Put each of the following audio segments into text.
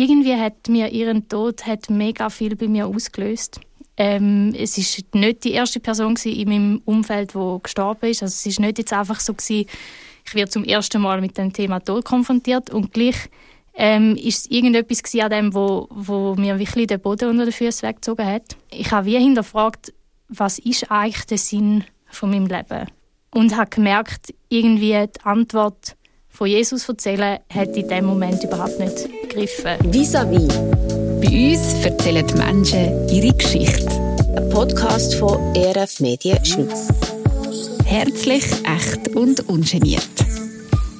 irgendwie hat mir ihren Tod hat mega viel bei mir ausgelöst. Ähm, es ist nicht die erste Person in meinem Umfeld, die gestorben ist. Also es ist nicht jetzt einfach so gewesen, ich werde zum ersten Mal mit dem Thema Tod konfrontiert und gleich ähm, ist es irgendetwas an dem, wo, wo mir wirklich den Boden unter den Füßen weggezogen hat. Ich habe wie hinterfragt, was ist eigentlich der Sinn von meinem Leben? Und habe gemerkt, irgendwie die Antwort von Jesus erzählen, hat in dem Moment überhaupt nicht begriffen. Vis-à-vis. Bei uns erzählen die Menschen ihre Geschichte. Ein Podcast von ERF Medien Schweiz. Herzlich, echt und ungeniert.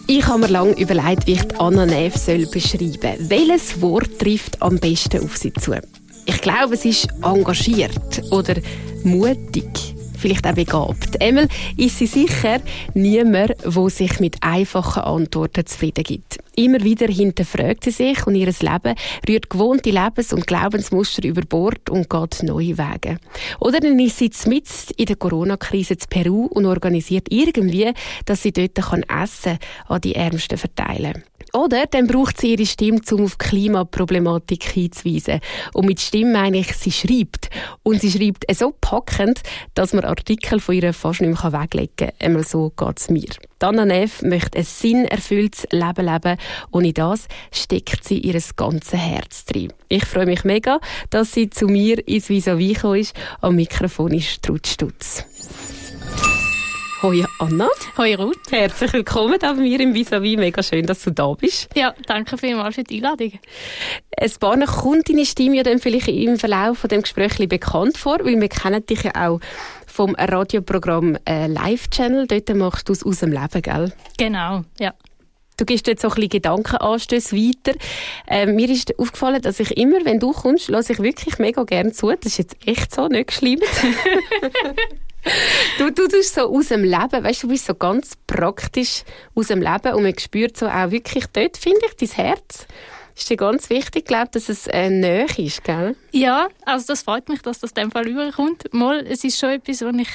Ich habe mir lange überlegt, wie ich Anna Neff soll beschreiben soll. Welches Wort trifft am besten auf sie zu? Ich glaube, es ist engagiert oder mutig vielleicht auch begabt. Emil ist sie sicher niemand, der sich mit einfachen Antworten zufrieden gibt. Immer wieder hinterfragt sie sich und ihr Leben rührt gewohnte Lebens- und Glaubensmuster über Bord und geht neue Wege. Oder dann ist sie mitten in der Corona-Krise zu Peru und organisiert irgendwie, dass sie dort Essen an die Ärmsten verteilen kann. Oder dann braucht sie ihre Stimme, um auf Klimaproblematik hinzuweisen. Und mit Stimme meine ich, sie schreibt. Und sie schreibt so packend, dass man Artikel von ihr fast nicht mehr weglegen kann. Einmal so geht es mir. Dana Neff möchte ein sinnerfülltes Leben leben und in das steckt sie ihr ganzes Herz drin. Ich freue mich mega, dass sie zu mir ins Vis-a-vis ist. Am Mikrofon ist Trutz Stutz. Hoi Anna. Hoi Ruth. Herzlich willkommen bei mir im Vis-a-vis. Mega schön, dass du da bist. Ja, danke vielmals für die Einladung. Ein paar kommt deine Stimme ja dann vielleicht im Verlauf von dem Gespräch bekannt vor, weil wir kennen dich ja auch vom Radioprogramm äh, Live Channel. Dort machst du es aus dem Leben, gell? Genau, ja. Du gibst jetzt so ein bisschen Gedankenanstöße weiter. Äh, mir ist aufgefallen, dass ich immer, wenn du kommst, lasse ich wirklich mega gerne zu. Das ist jetzt echt so, nicht geschlieben. du, du tust so aus dem Leben, weißt du, bist so ganz praktisch aus dem Leben und man spürt so auch wirklich dort, finde ich, dein Herz. Ist dir ganz wichtig, glaube dass es äh, näher ist, gell? Ja, also das freut mich, dass das in dem Fall überkommt. Mal, es ist schon etwas, wo ich,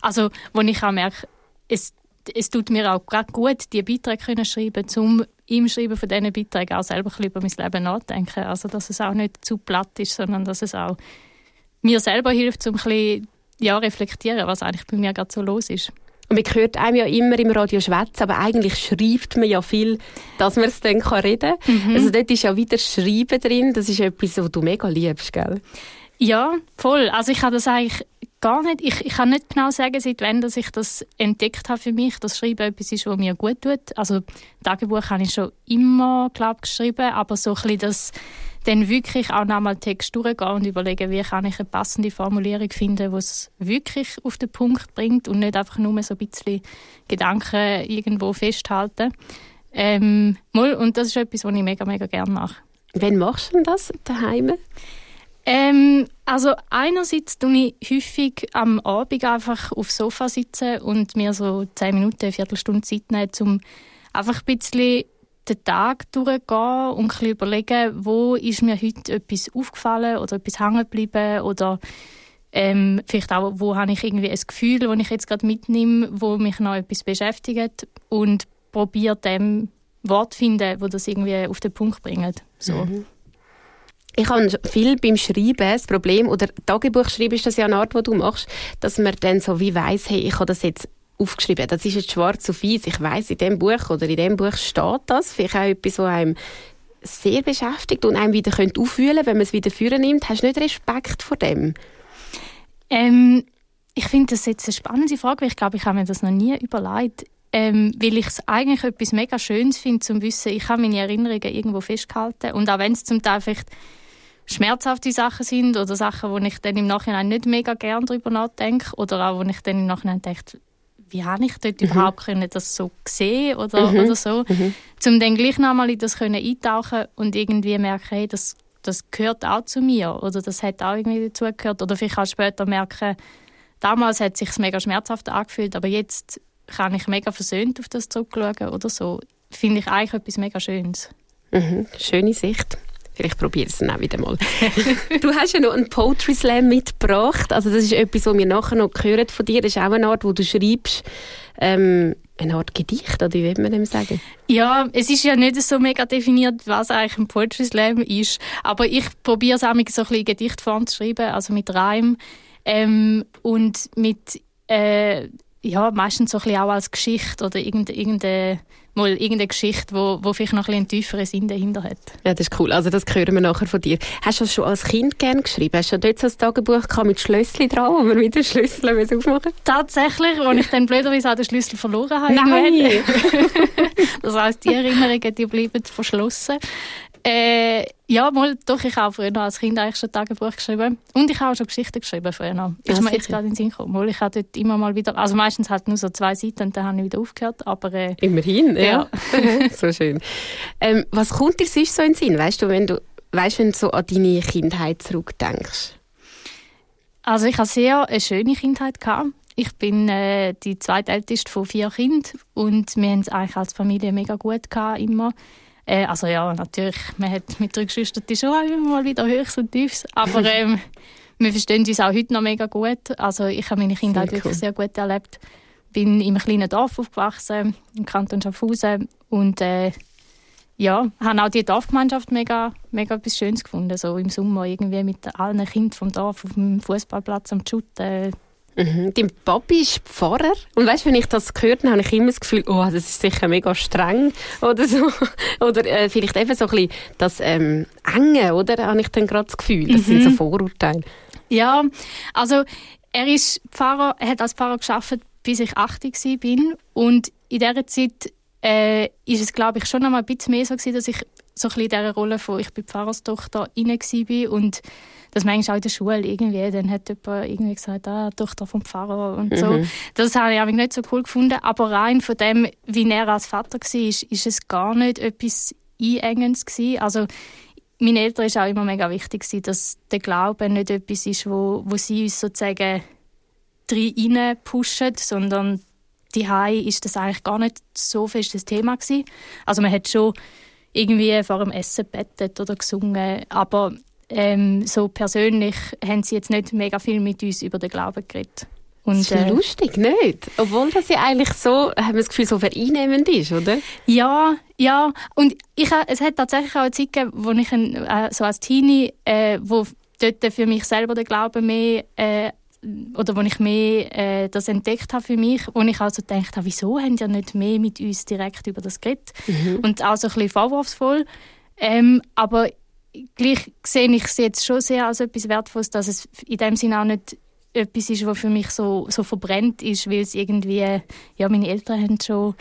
also, wo ich auch merke, es, es tut mir auch gerade gut, diese Beiträge zu schreiben, um im Schreiben von diesen Beiträgen auch selber ein über mein Leben nachzudenken. Also, dass es auch nicht zu platt ist, sondern dass es auch mir selber hilft, um ein bisschen ja, reflektieren, was eigentlich bei mir gerade so los ist. Und man hört einem ja immer im Radio schwätzen, aber eigentlich schreibt man ja viel, dass man es dann reden kann. Mhm. Also dort ist ja wieder Schreiben drin. Das ist etwas, was du mega liebst, gell? Ja, voll. Also ich habe das eigentlich gar nicht, ich, ich kann nicht genau sagen, seit wann dass ich das entdeckt habe für mich, dass Schreiben etwas ist, was mir gut tut. Also Tagebuch habe ich schon immer, glaube geschrieben, aber so ein bisschen das dann wirklich auch nochmal Text durchgehen und überlegen, wie kann ich eine passende Formulierung finden, die es wirklich auf den Punkt bringt und nicht einfach nur so ein bisschen Gedanken irgendwo festhalten. Ähm, und das ist etwas, was ich mega, mega gerne mache. Wann machst du denn das daheim? Ähm, also einerseits tue ich häufig am Abend einfach aufs Sofa sitzen und mir so zehn Minuten, eine Viertelstunde Zeit nehmen, um einfach ein bisschen den Tag durchgehen und ein überlegen, wo ist mir heute etwas aufgefallen oder etwas hängen geblieben oder ähm, vielleicht auch, wo habe ich irgendwie ein Gefühl, das ich jetzt gerade mitnehme, wo mich noch etwas beschäftigt und probiere dem Wort zu finden, wo das irgendwie auf den Punkt bringt. So. Mhm. Ich habe viel beim Schreiben das Problem, oder Tagebuch schreiben ist das ja eine Art, die du machst, dass man dann so wie weiss, hey, ich habe das jetzt aufgeschrieben. Das ist jetzt schwarz auf weiß. Ich weiß, in dem Buch oder in dem Buch steht das. Vielleicht auch etwas, was einem sehr beschäftigt und einem wieder könnte auffühlen, wenn man es wieder führen nimmt. Hast du nicht Respekt vor dem? Ähm, ich finde das jetzt eine spannende Frage, weil ich glaube, ich habe mir das noch nie überlegt. Ähm, weil ich es eigentlich etwas mega Schönes finde, zum Wissen, ich habe meine Erinnerungen irgendwo festgehalten. Und auch wenn es zum Teil vielleicht schmerzhafte Sachen sind oder Sachen, wo ich dann im Nachhinein nicht mega gern darüber nachdenke oder auch, wo ich dann im Nachhinein denke, wie habe ich dort mhm. überhaupt können das so gesehen oder, mhm. oder so, mhm. um dann gleich nochmal in das können eintauchen und irgendwie merken, hey, das, das gehört auch zu mir oder das hat auch irgendwie dazu gehört oder vielleicht auch später merken, damals hat es sich mega schmerzhaft angefühlt, aber jetzt kann ich mega versöhnt auf das zurückschauen oder so. Finde ich eigentlich etwas mega Schönes. Mhm. Schöne Sicht. Vielleicht probiere ich es dann auch wieder mal. du hast ja noch einen Poetry Slam mitgebracht. Also das ist etwas, was wir nachher noch hören von dir. Das ist auch eine Art, wo du schreibst, ähm, eine Art Gedicht, oder wie will man dem sagen? Ja, es ist ja nicht so mega definiert, was eigentlich ein Poetry Slam ist. Aber ich probiere es auch mit so ein bisschen Gedichtform zu schreiben, also mit Reim ähm, und mit äh, ja, meistens so ein bisschen auch als Geschichte oder irgendeine, mal irgendeine Geschichte, wo, wo vielleicht noch ein einen tieferen Sinn dahinter hat. Ja, das ist cool. Also das hören wir nachher von dir. Hast du das schon als Kind gerne geschrieben? Hast du dort so ein Tagebuch mit Schlösschen dran, wo man wieder Schlüssel aufmachen Tatsächlich, wo ich dann blöderweise auch den Schlüssel verloren habe. Nein! das heisst, die Erinnerungen die bleiben verschlossen. Äh, ja, mal, doch, ich habe früher als Kind eigentlich schon Tagebuch geschrieben. Und ich habe auch schon Geschichten geschrieben früher noch. Ist ja, mir jetzt gerade in den Sinn gekommen. Mal, ich habe dort immer mal wieder, also meistens halt nur so zwei Seiten und dann habe ich wieder aufgehört, aber... Äh, Immerhin, ja. ja. so schön. Ähm, was kommt dir sonst so in den Sinn, weißt du, wenn du, weißt, wenn du so an deine Kindheit zurückdenkst? Also ich hatte sehr eine schöne Kindheit. Gehabt. Ich bin äh, die zweitälteste von vier Kindern und wir haben es eigentlich als Familie mega gut gehabt, immer. Äh, also ja, natürlich, man hat mit der Geschwistern schon immer mal wieder Höchst und Tiefs, aber ähm, wir verstehen uns auch heute noch mega gut. Also ich habe meine Kindheit sehr wirklich sehr gut erlebt. Bin in einem kleinen Dorf aufgewachsen, im Kanton Schaffhausen und äh, ja, habe auch die Dorfgemeinschaft mega, mega etwas Schönes gefunden. So im Sommer irgendwie mit allen Kindern vom Dorf auf dem Fußballplatz am Schutten Mhm. Dein Papi ist Pfarrer. Und weißt, wenn ich das gehört habe, habe ich immer das Gefühl, oh, das ist sicher mega streng oder so. Oder äh, vielleicht eben so ein bisschen das ähm, Enge, oder? Habe ich dann gerade das Gefühl. Das mhm. sind so Vorurteile. Ja, also er ist Pfarrer, er hat als Pfarrer geschafft, bis ich 80 war. Und in dieser Zeit äh, ist es, glaube ich, schon noch mal ein bisschen mehr so gewesen, dass ich so ein bisschen in dieser Rolle von «Ich bin Pfarrerstochter» inne war und das manchmal auch in der Schule irgendwie, dann hat jemand irgendwie gesagt, ah, Tochter vom Pfarrer und so. Mhm. Das habe ich nicht so cool gefunden, aber rein von dem, wie er als Vater war, ist, ist es gar nicht etwas Einengendes gewesen. Also meine Eltern ist auch immer mega wichtig gewesen, dass der Glaube nicht etwas ist, wo, wo sie uns sozusagen rein pushen, sondern die ist das eigentlich gar nicht so fest das Thema gewesen. Also man hat schon irgendwie vor dem Essen bettet oder gesungen, aber ähm, so persönlich haben sie jetzt nicht mega viel mit uns über den Glauben geredet. Und, das ist äh, lustig, nicht? Obwohl das ja eigentlich so, haben wir das Gefühl, so vereinnehmend ist, oder? Ja, ja. Und ich, es hat tatsächlich auch eine Zeit gegeben, wo ich ein, äh, so als Teenie, äh, wo dort für mich selber der Glaube mehr äh, oder wo ich mehr äh, das entdeckt habe für mich, wo ich also gedacht habe, wieso haben die nicht mehr mit uns direkt über das geredet? Mhm. Und auch so ein bisschen vorwurfsvoll. Ähm, aber gleich sehe ich es jetzt schon sehr als etwas Wertvolles, dass es in dem Sinne auch nicht etwas ist, was für mich so, so verbrennt ist, weil es irgendwie, ja, meine Eltern haben schon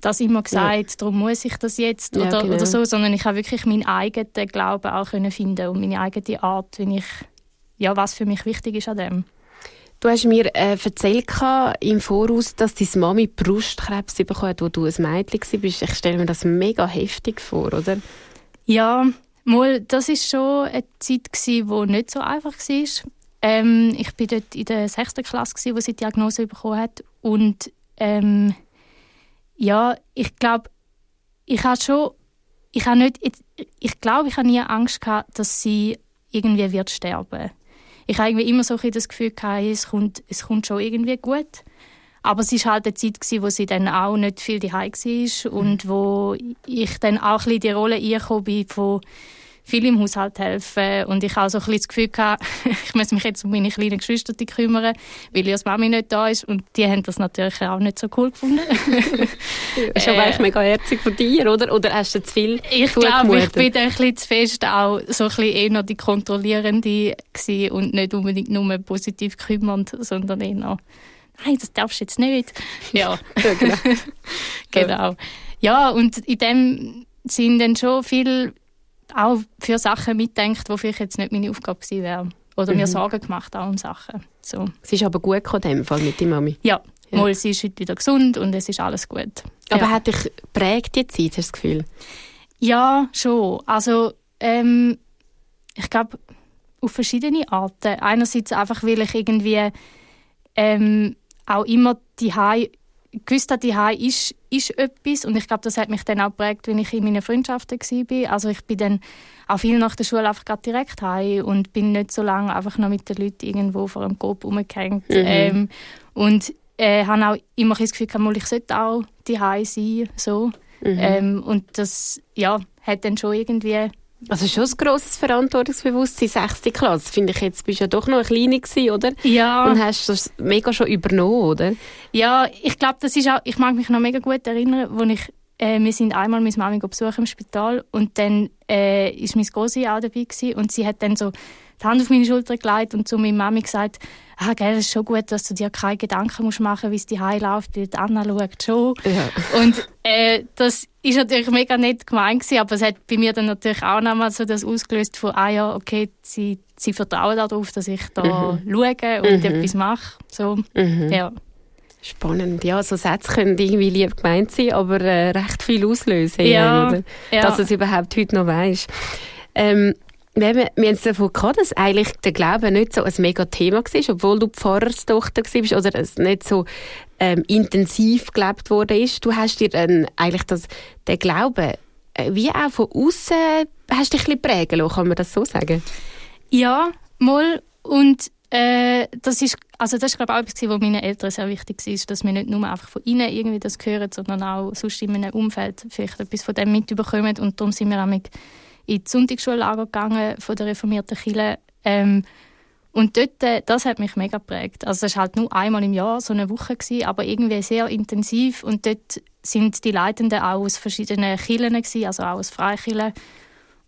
das immer gesagt, ja. darum muss ich das jetzt oder, ja, genau. oder so, sondern ich habe wirklich meinen eigenen Glauben auch können finden und meine eigene Art, wenn ich, ja, was für mich wichtig ist an dem. Du hast mir äh, erzählt im Voraus, dass deine Mami Brustkrebs bekommen hat, wo du ein Mädchen warst. Ich stelle mir das mega heftig vor, oder? Ja, Mal, das ist schon eine Zeit die nicht so einfach war. Ähm, ich war dort in der sechsten Klasse wo sie die Diagnose bekommen hat und ähm, ja, ich glaube, ich habe schon, ich habe nicht, ich glaube, ich habe nie Angst gehabt, dass sie irgendwie wird sterben. Ich habe irgendwie immer so ein das Gefühl gehabt, es kommt, es kommt schon irgendwie gut. Aber es war halt eine Zeit, gewesen, wo sie dann auch nicht viel daheim war und wo ich dann auch ein bisschen die Rolle eingekommen bin von viel im Haushalt helfen und ich habe so ein bisschen das Gefühl gehabt, ich muss mich jetzt um meine kleinen Geschwister kümmern, weil ihre Mami nicht da ist und die haben das natürlich auch nicht so cool gefunden. ist aber eigentlich mega herzig von dir, oder? Oder hast du zu viel Ich glaube, ich bin ein bisschen zu fest auch so ein bisschen eher die Kontrollierende und nicht unbedingt nur positiv kümmernd, sondern eher nein, das darfst du jetzt nicht. Ja, ja genau. genau. Ja, und in dem sind dann schon viel auch für Sachen mitdenkt, die vielleicht jetzt nicht meine Aufgabe gewesen wäre. Oder mhm. mir Sorgen gemacht auch um Sachen. So. Es ist aber gut gekommen, in dem Fall mit der Mami? Ja, ja. Mal, sie ist heute wieder gesund und es ist alles gut. Aber ja. hat dich prägt die Zeit, hast du das Gefühl? Ja, schon. Also, ähm, ich glaube, auf verschiedene Arten. Einerseits einfach, weil ich irgendwie ähm, auch immer die gewusst habe, die ist, ist etwas und ich glaube, das hat mich dann auch geprägt, wenn ich in meinen Freundschaften war. Also ich bin dann auch viel nach der Schule einfach direkt heim und bin nicht so lange einfach noch mit den Leuten irgendwo vor einem Kopf rumgehängt. Mhm. Ähm, und äh, habe auch immer das Gefühl, gehabt, ich sollte auch die sein. So. Mhm. Ähm, und das ja, hat dann schon irgendwie also schon ein grosses Verantwortungsbewusstsein, 6. Klasse. Finde ich jetzt, bist du ja doch noch eine Kleine gewesen, oder? Ja. Und hast das mega schon übernommen, oder? Ja, ich glaube, das ist auch, ich mag mich noch mega gut erinnern, wo ich, äh, wir sind einmal meine Mami besuchen im Spital und dann äh, ist meine Große auch dabei gewesen, und sie hat dann so die Hand auf meine Schulter gelegt und zu meiner Mami gesagt, ah, gell, es ist schon gut, dass du dir keine Gedanken musst machen wie es dir läuft, weil die Anna schaut schon. Ja. Und äh, das ist natürlich mega nett gemeint gewesen, aber es hat bei mir dann natürlich auch nochmal so das ausgelöst von, ah ja, okay, sie, sie vertrauen darauf, dass ich da mhm. schaue und mhm. etwas mache. So, mhm. ja. Spannend, ja, so Sätze können irgendwie lieb gemeint sein, aber äh, recht viel auslösen, ja? Ja. dass es überhaupt heute noch weisst. Ähm, wir haben, wir haben es davon gehabt, dass eigentlich der Glaube nicht so ein mega Thema war, obwohl du Pfarrerstochter warst oder es nicht so ähm, intensiv gelebt worden ist. Du hast dir dann eigentlich das, den Glauben äh, wie auch von außen hast dich ein prägen lassen, kann man das so sagen? Ja, mal und äh, das ist also das ist glaube ich auch etwas, was meinen Eltern sehr wichtig ist, dass wir nicht nur einfach von ihnen irgendwie das hören, sondern auch sonst in einem Umfeld vielleicht etwas von dem mitbekommen und darum sind wir auch ins Sonntagsschullager gegangen von der reformierten Kirche. Ähm, und dort, äh, das hat mich mega geprägt. Also es war halt nur einmal im Jahr so eine Woche, gewesen, aber irgendwie sehr intensiv. Und dort sind die Leitenden auch aus verschiedenen Kirchen, also auch aus Freikirchen,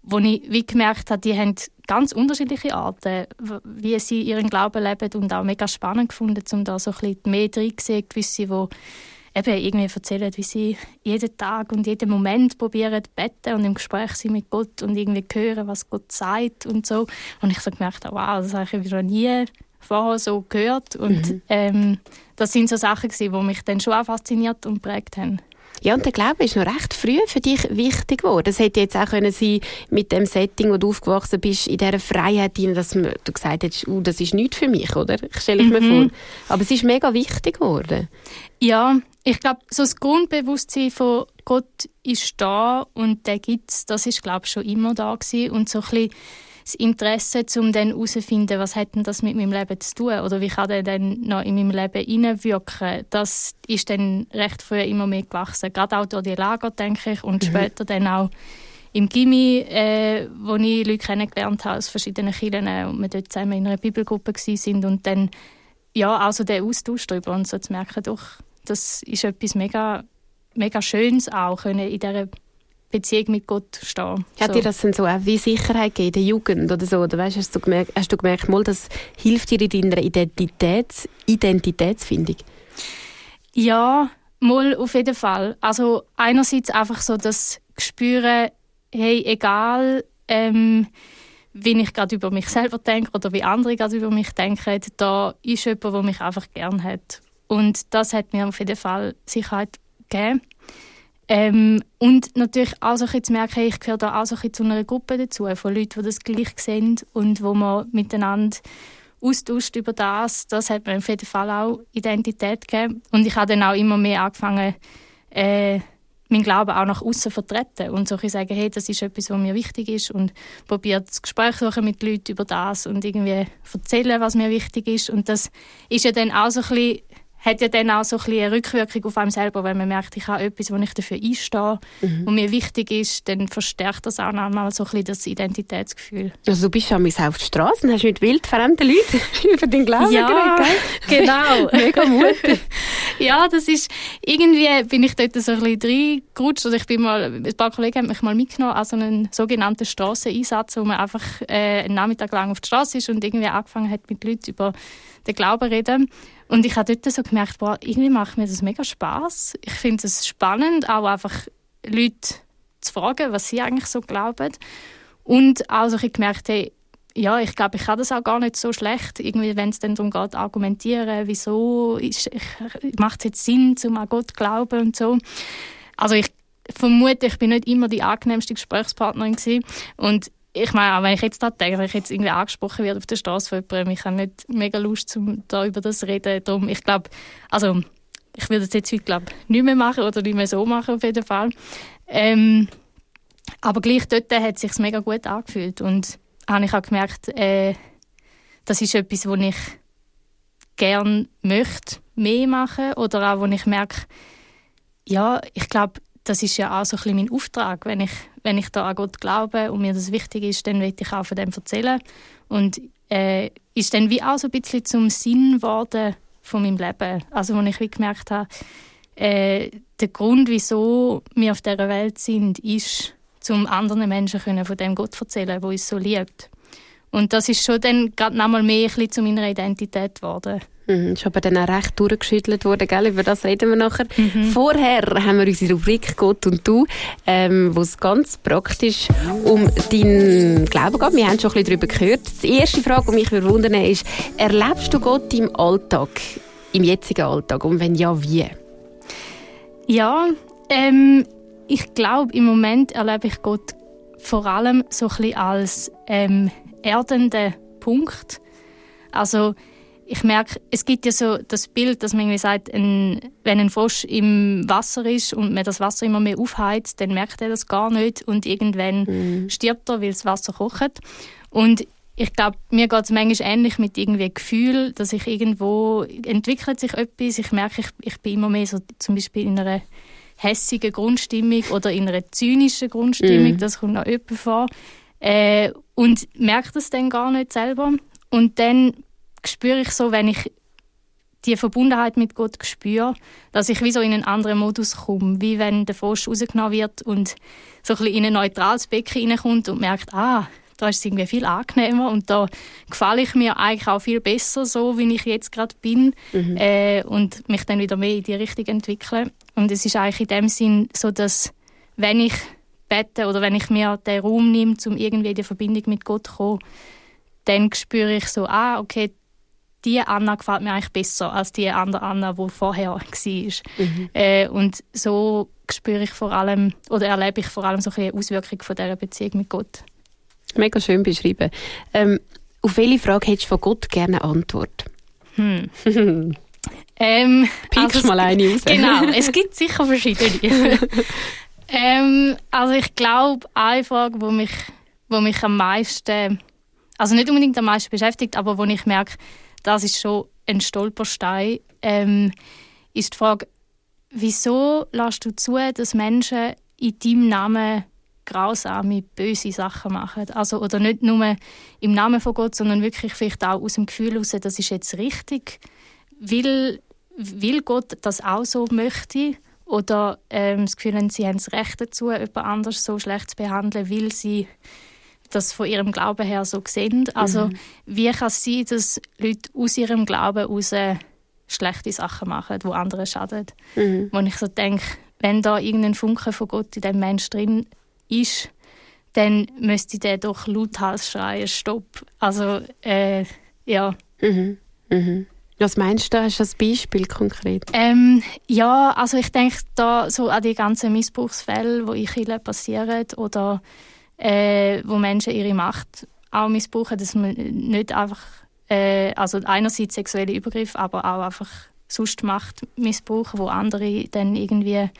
wo ich wie gemerkt habe, die haben ganz unterschiedliche Arten, wie sie ihren Glauben leben und auch mega spannend gefunden, um da so ein bisschen mehr drin zu sehen, gewisse, die eben irgendwie erzählen, wie sie jeden Tag und jeden Moment probieren zu beten und im Gespräch sind mit Gott und irgendwie hören, was Gott sagt und so. Und ich so gemerkt habe, wow, das habe ich noch nie vorher so gehört. Und mhm. ähm, das sind so Sachen, die mich dann schon auch fasziniert und prägt haben. Ja, und der Glaube ist noch recht früh für dich wichtig geworden. Das hätte jetzt auch können sein mit dem Setting, wo du aufgewachsen bist, in dieser Freiheit, dass du gesagt hast, uh, das ist nichts für mich, oder? Ich stelle ich mhm. mir vor. Aber es ist mega wichtig geworden. Ja, ich glaube, so das Grundbewusstsein von Gott ist da und der gibt es, das ist, glaube ich, schon immer da gewesen. Und so ein bisschen das Interesse, um dann herauszufinden, was hat denn das mit meinem Leben zu tun oder wie kann der dann noch in meinem Leben hineinwirken, das ist dann recht früh immer mehr gewachsen. Gerade auch durch die Lager, denke ich, und mhm. später dann auch im Gimmi, äh, wo ich Leute kennengelernt habe aus verschiedenen Kirchen und wir dort zusammen in einer Bibelgruppe sind und dann ja, also der Austausch darüber und so zu merken, doch, das ist etwas mega, mega Schönes auch, können in dieser Beziehung mit Gott stehen. Hat so. dir das denn so auch wie Sicherheit gegeben in der Jugend oder so? Oder weißt, hast, du gemerkt, hast du gemerkt, mal, das hilft dir in deiner Identitäts Identitätsfindung? Ja, mal auf jeden Fall. Also einerseits einfach so das Gespüren, hey, egal ähm, wie ich gerade über mich selber denke oder wie andere gerade über mich denken, da ist jemand, der mich einfach gern hat. Und das hat mir auf jeden Fall Sicherheit gegeben. Ähm, und natürlich auch so zu merken, ich gehöre da auch so zu einer Gruppe dazu, von Leuten, die das gleich sehen und wo man miteinander austauscht über das. Das hat mir auf jeden Fall auch Identität gegeben. Und ich habe dann auch immer mehr angefangen, äh, meinen Glauben auch nach außen vertreten und so sagen, hey, das ist etwas, was mir wichtig ist und probiert das Gespräch suchen mit Leuten über das und irgendwie erzählen, was mir wichtig ist und das ist ja dann auch so ein bisschen hat ja dann auch so ein eine Rückwirkung auf einem selber, wenn man merkt, ich habe etwas, wo ich dafür einstehe mhm. und mir wichtig ist, dann verstärkt das auch nochmal so ein bisschen das Identitätsgefühl. Also du bist ja auf der Straße und hast mit wildfremden Leuten über deinen Glauben ja, geredet, genau. Mega mutig. ja, das ist, irgendwie bin ich dort so ein bisschen reingerutscht. Also ich bin mal, ein paar Kollegen haben mich mal mitgenommen an so einen sogenannten Strasseneinsatz, wo man einfach äh, einen Nachmittag lang auf der Straße ist und irgendwie angefangen hat, mit Leuten über den Glauben zu reden. Und ich habe dort so gemerkt, boah, irgendwie macht mir das mega Spaß. Ich finde es spannend, auch einfach Leute zu fragen, was sie eigentlich so glauben. Und auch so gemerkt, hey, ja, ich glaube, ich kann das auch gar nicht so schlecht, irgendwie, wenn es dann darum geht, argumentieren, wieso macht es jetzt Sinn, um an Gott zu glauben und so. Also ich vermute, ich bin nicht immer die angenehmste Gesprächspartnerin gewesen. und ich meine, wenn ich jetzt da denke, wenn ich jetzt irgendwie angesprochen werde auf der Straße von jemandem, ich habe nicht mega Lust, um da über das zu reden. Darum, ich glaube, also ich würde es jetzt heute glaube nicht mehr machen oder nicht mehr so machen auf jeden Fall. Ähm, aber gleich dort hat es sich mega gut angefühlt und habe ich auch gemerkt, äh, das ist etwas, wo ich gerne möchte mehr machen oder auch wo ich merke, ja, ich glaube, das ist ja auch so ein mein Auftrag. Wenn ich, wenn ich da an Gott glaube und mir das wichtig ist, dann will ich auch von dem erzählen. Und äh, ist dann wie auch so ein bisschen zum Sinn geworden von meinem Leben. Also, wo ich wie gemerkt habe, äh, der Grund, wieso wir auf dieser Welt sind, ist, um anderen Menschen können von dem Gott erzählen, der uns so liebt. Und das ist schon dann gerade nochmal mehr ein bisschen zu meiner Identität geworden. Mhm, ist aber dann auch recht durchgeschüttelt worden, gell? über das reden wir nachher. Mhm. Vorher haben wir unsere Rubrik «Gott und du», ähm, wo es ganz praktisch um deinen Glauben geht. Wir haben schon ein bisschen darüber gehört. Die erste Frage, die mich wundern ist, erlebst du Gott im Alltag, im jetzigen Alltag? Und wenn ja, wie? Ja, ähm, ich glaube, im Moment erlebe ich Gott vor allem so ein bisschen als ähm, erdenden Punkt. Also ich merke, es gibt ja so das Bild, dass man irgendwie sagt, ein, wenn ein Frosch im Wasser ist und man das Wasser immer mehr aufheizt, dann merkt er das gar nicht und irgendwann mhm. stirbt er, weil das Wasser kocht. Und ich glaube, mir geht es manchmal ähnlich mit irgendwie Gefühl, dass ich irgendwo entwickelt sich etwas. Ich merke, ich, ich bin immer mehr so zum Beispiel in einer hässigen Grundstimmung oder in einer zynischen Grundstimmung. Mhm. Das kommt auch öppe vor. Äh, und merke das dann gar nicht selber. Und dann spüre ich so, wenn ich die Verbundenheit mit Gott spüre, dass ich wie so in einen anderen Modus komme, wie wenn der Frosch rausgenommen wird und so ein bisschen in ein neutrales Becken hineinkommt und merkt, ah, da ist es irgendwie viel angenehmer und da gefalle ich mir eigentlich auch viel besser, so wie ich jetzt gerade bin mhm. äh, und mich dann wieder mehr in die Richtung entwickle. Und es ist eigentlich in dem Sinn so, dass wenn ich bete oder wenn ich mir den Raum nehme, um irgendwie in die Verbindung mit Gott zu kommen, dann spüre ich so, ah, okay, die Anna gefällt mir eigentlich besser als die andere Anna, die vorher war. Mhm. Äh, und so spüre ich vor allem, oder erlebe ich vor allem so eine Auswirkung von dieser Beziehung mit Gott. Mega schön beschrieben. Ähm, auf welche Frage hättest du von Gott gerne eine Antwort? Hm. ähm, Pickst also, mal eine raus. Genau, es gibt sicher verschiedene. ähm, also ich glaube, eine Frage, die mich, wo mich am meisten, also nicht unbedingt am meisten beschäftigt, aber wo ich merke, das ist schon ein Stolperstein, ähm, ist die Frage, wieso lässt du zu, dass Menschen in deinem Namen grausame, böse Sachen machen. Also, oder nicht nur im Namen von Gott, sondern wirklich vielleicht auch aus dem Gefühl heraus, das ist jetzt richtig. Will, will Gott das auch so möchte? Oder ähm, das Gefühl sie haben das Recht dazu, jemand anders so schlecht zu behandeln, weil sie das von ihrem Glauben her so sehen. Also mhm. wie kann es sein, dass Leute aus ihrem Glauben heraus schlechte Sachen machen, die anderen schaden? Mhm. Wo ich so denke, wenn da irgendein Funke von Gott in dem Mensch drin ist, dann müsste der doch lauthals schreien, stopp. Also, äh, ja. Mhm. Mhm. Was meinst du, hast du ein Beispiel konkret? Ähm, ja, also ich denke da so an die ganzen Missbrauchsfälle, die in Chile passieren oder äh, wo Menschen ihre Macht auch missbrauchen, dass man nicht einfach, äh, also einerseits sexuelle Übergriffe, aber auch einfach sonst Macht missbrauchen, wo andere dann irgendwie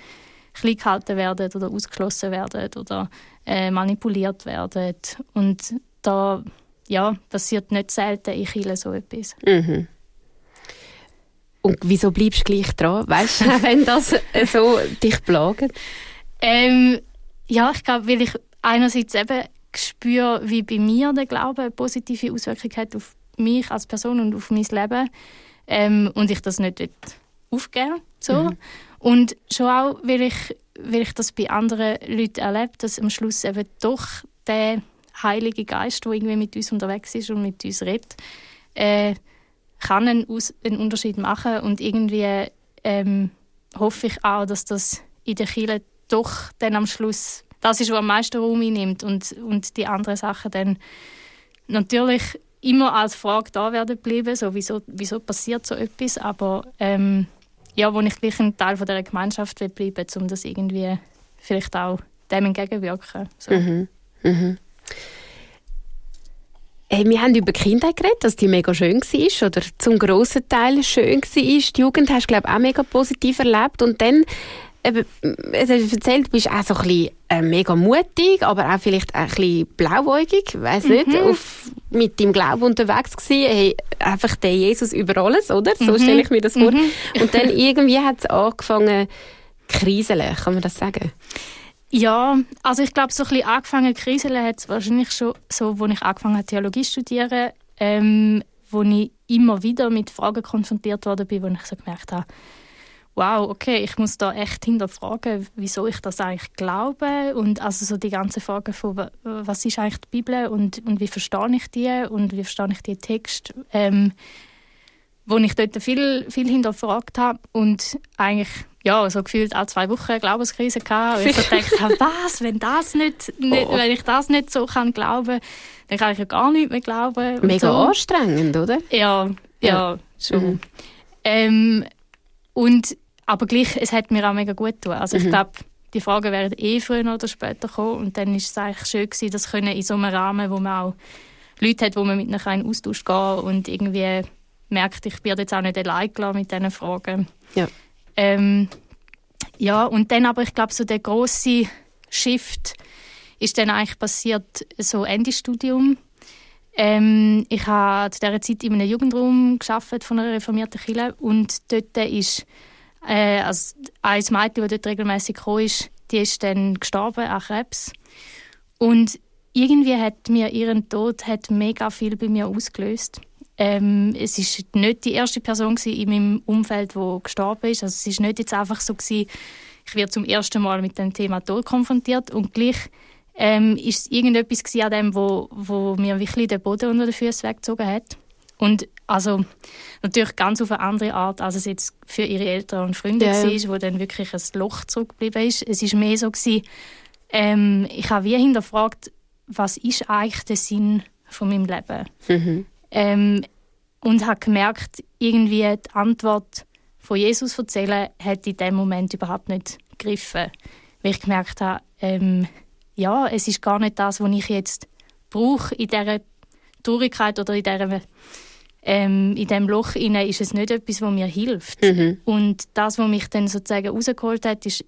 klein gehalten werden oder ausgeschlossen werden oder äh, manipuliert werden. Und da ja, passiert nicht selten in Chile so etwas. Mhm. Und wieso bleibst du gleich dran? Weißt du, wenn das so dich plagt? Ähm, ja, ich glaube, weil ich einerseits eben spüre, wie bei mir der Glaube eine positive Auswirkung hat auf mich als Person und auf mein Leben. Ähm, und ich das nicht aufgeben so. Mhm. Und schon auch, weil ich, weil ich das bei anderen Leuten erlebe, dass am Schluss eben doch der Heilige Geist, der irgendwie mit uns unterwegs ist und mit uns redet, äh, kann einen, Aus einen Unterschied machen. Und irgendwie ähm, hoffe ich auch, dass das in der Kirche doch dann am Schluss das ist, was am meisten Raum einnimmt und, und die anderen Sachen dann natürlich immer als Frage da werden bleiben, so wieso, wieso passiert so etwas, aber ähm, ja, wo ich gleich ein Teil von der Gemeinschaft will bleiben, um das irgendwie vielleicht auch dem entgegenwirken. So. Mhm. Mhm. Hey, wir haben über Kindheit geredet, dass die mega schön war oder zum grossen Teil schön war. Die Jugend hast du, glaube ich, auch mega positiv erlebt. Und dann, eben, du hast erzählt, du bist auch so ein bisschen äh, mega mutig, aber auch vielleicht ein bisschen blauäugig, ich weiss nicht, Mhm. auf, mit deinem Glauben unterwegs gewesen. Hey, einfach der Jesus über alles, oder? So Mhm. stelle ich mir das vor. Und dann irgendwie hat es angefangen, kriseln, kann man das sagen? Ja, also ich glaube, so ein bisschen angefangen kriseln hat es wahrscheinlich schon so, als ich angefangen habe, Theologie zu studieren, ähm, wo ich immer wieder mit Fragen konfrontiert worden bin, wo ich so gemerkt habe, wow, okay, ich muss da echt hinterfragen, wieso ich das eigentlich glaube und also so die ganzen Fragen von, wa- was ist eigentlich die Bibel und, und wie verstehe ich die und wie verstehe ich die Text, ähm, wo ich dort viel, viel hinterfragt habe und eigentlich ja, so gefühlt alle zwei Wochen eine Glaubenskrise gehabt. Und ich so gedacht habe, was, wenn, das nicht, nicht, Oh. wenn ich das nicht so kann glauben dann kann ich ja gar nicht mehr glauben. Mega so. anstrengend, oder? Ja, ja, Ja. schon. Mhm. Ähm, und, aber gleich, es hat mir auch mega gut getan. Also ich Mhm. glaube, die Fragen werden eh früher oder später kommen. Und dann ist es eigentlich schön gewesen, das können in so einem Rahmen, wo man auch Leute hat, wo man mit ihnen in Austausch gehen und irgendwie merkt, ich bin jetzt auch nicht allein gelassen mit diesen Fragen. Ja. Ähm, ja, und dann aber, ich glaube, so der große Shift ist dann eigentlich passiert, so Ende Studium. Ähm, ich habe zu dieser Zeit in einem Jugendraum geschafft von einer reformierten Kirche und dort ist äh, also ein Mädchen, das dort regelmäßig kam, ist, die ist dann gestorben an Krebs. Und irgendwie hat mir ihren Tod hat mega viel bei mir ausgelöst. Ähm, es ist nicht die erste Person in meinem Umfeld, die gestorben ist. Also es ist nicht jetzt einfach so gewesen, ich werde zum ersten Mal mit dem Thema Tod konfrontiert und gleich ähm, ist es irgendetwas an dem, wo, wo mir wirklich den Boden unter den Füßen weggezogen hat. Und also natürlich ganz auf eine andere Art, als es jetzt für ihre Eltern und Freunde Ja, ja. war, wo dann wirklich ein Loch zurückgeblieben ist. Es ist mehr so gewesen, ähm, ich habe wie hinterfragt, was ist eigentlich der Sinn von meinem Leben? Mhm. Ähm, und habe gemerkt, irgendwie die Antwort von Jesus erzählen hat in dem Moment überhaupt nicht gegriffen. Weil ich gemerkt habe, ähm, ja, es ist gar nicht das, was ich jetzt brauche in dieser Traurigkeit oder in dieser ähm, in dem Loch inne ist es nicht etwas, was mir hilft. Mhm. Und das, was mich dann sozusagen rausgeholt hat, ist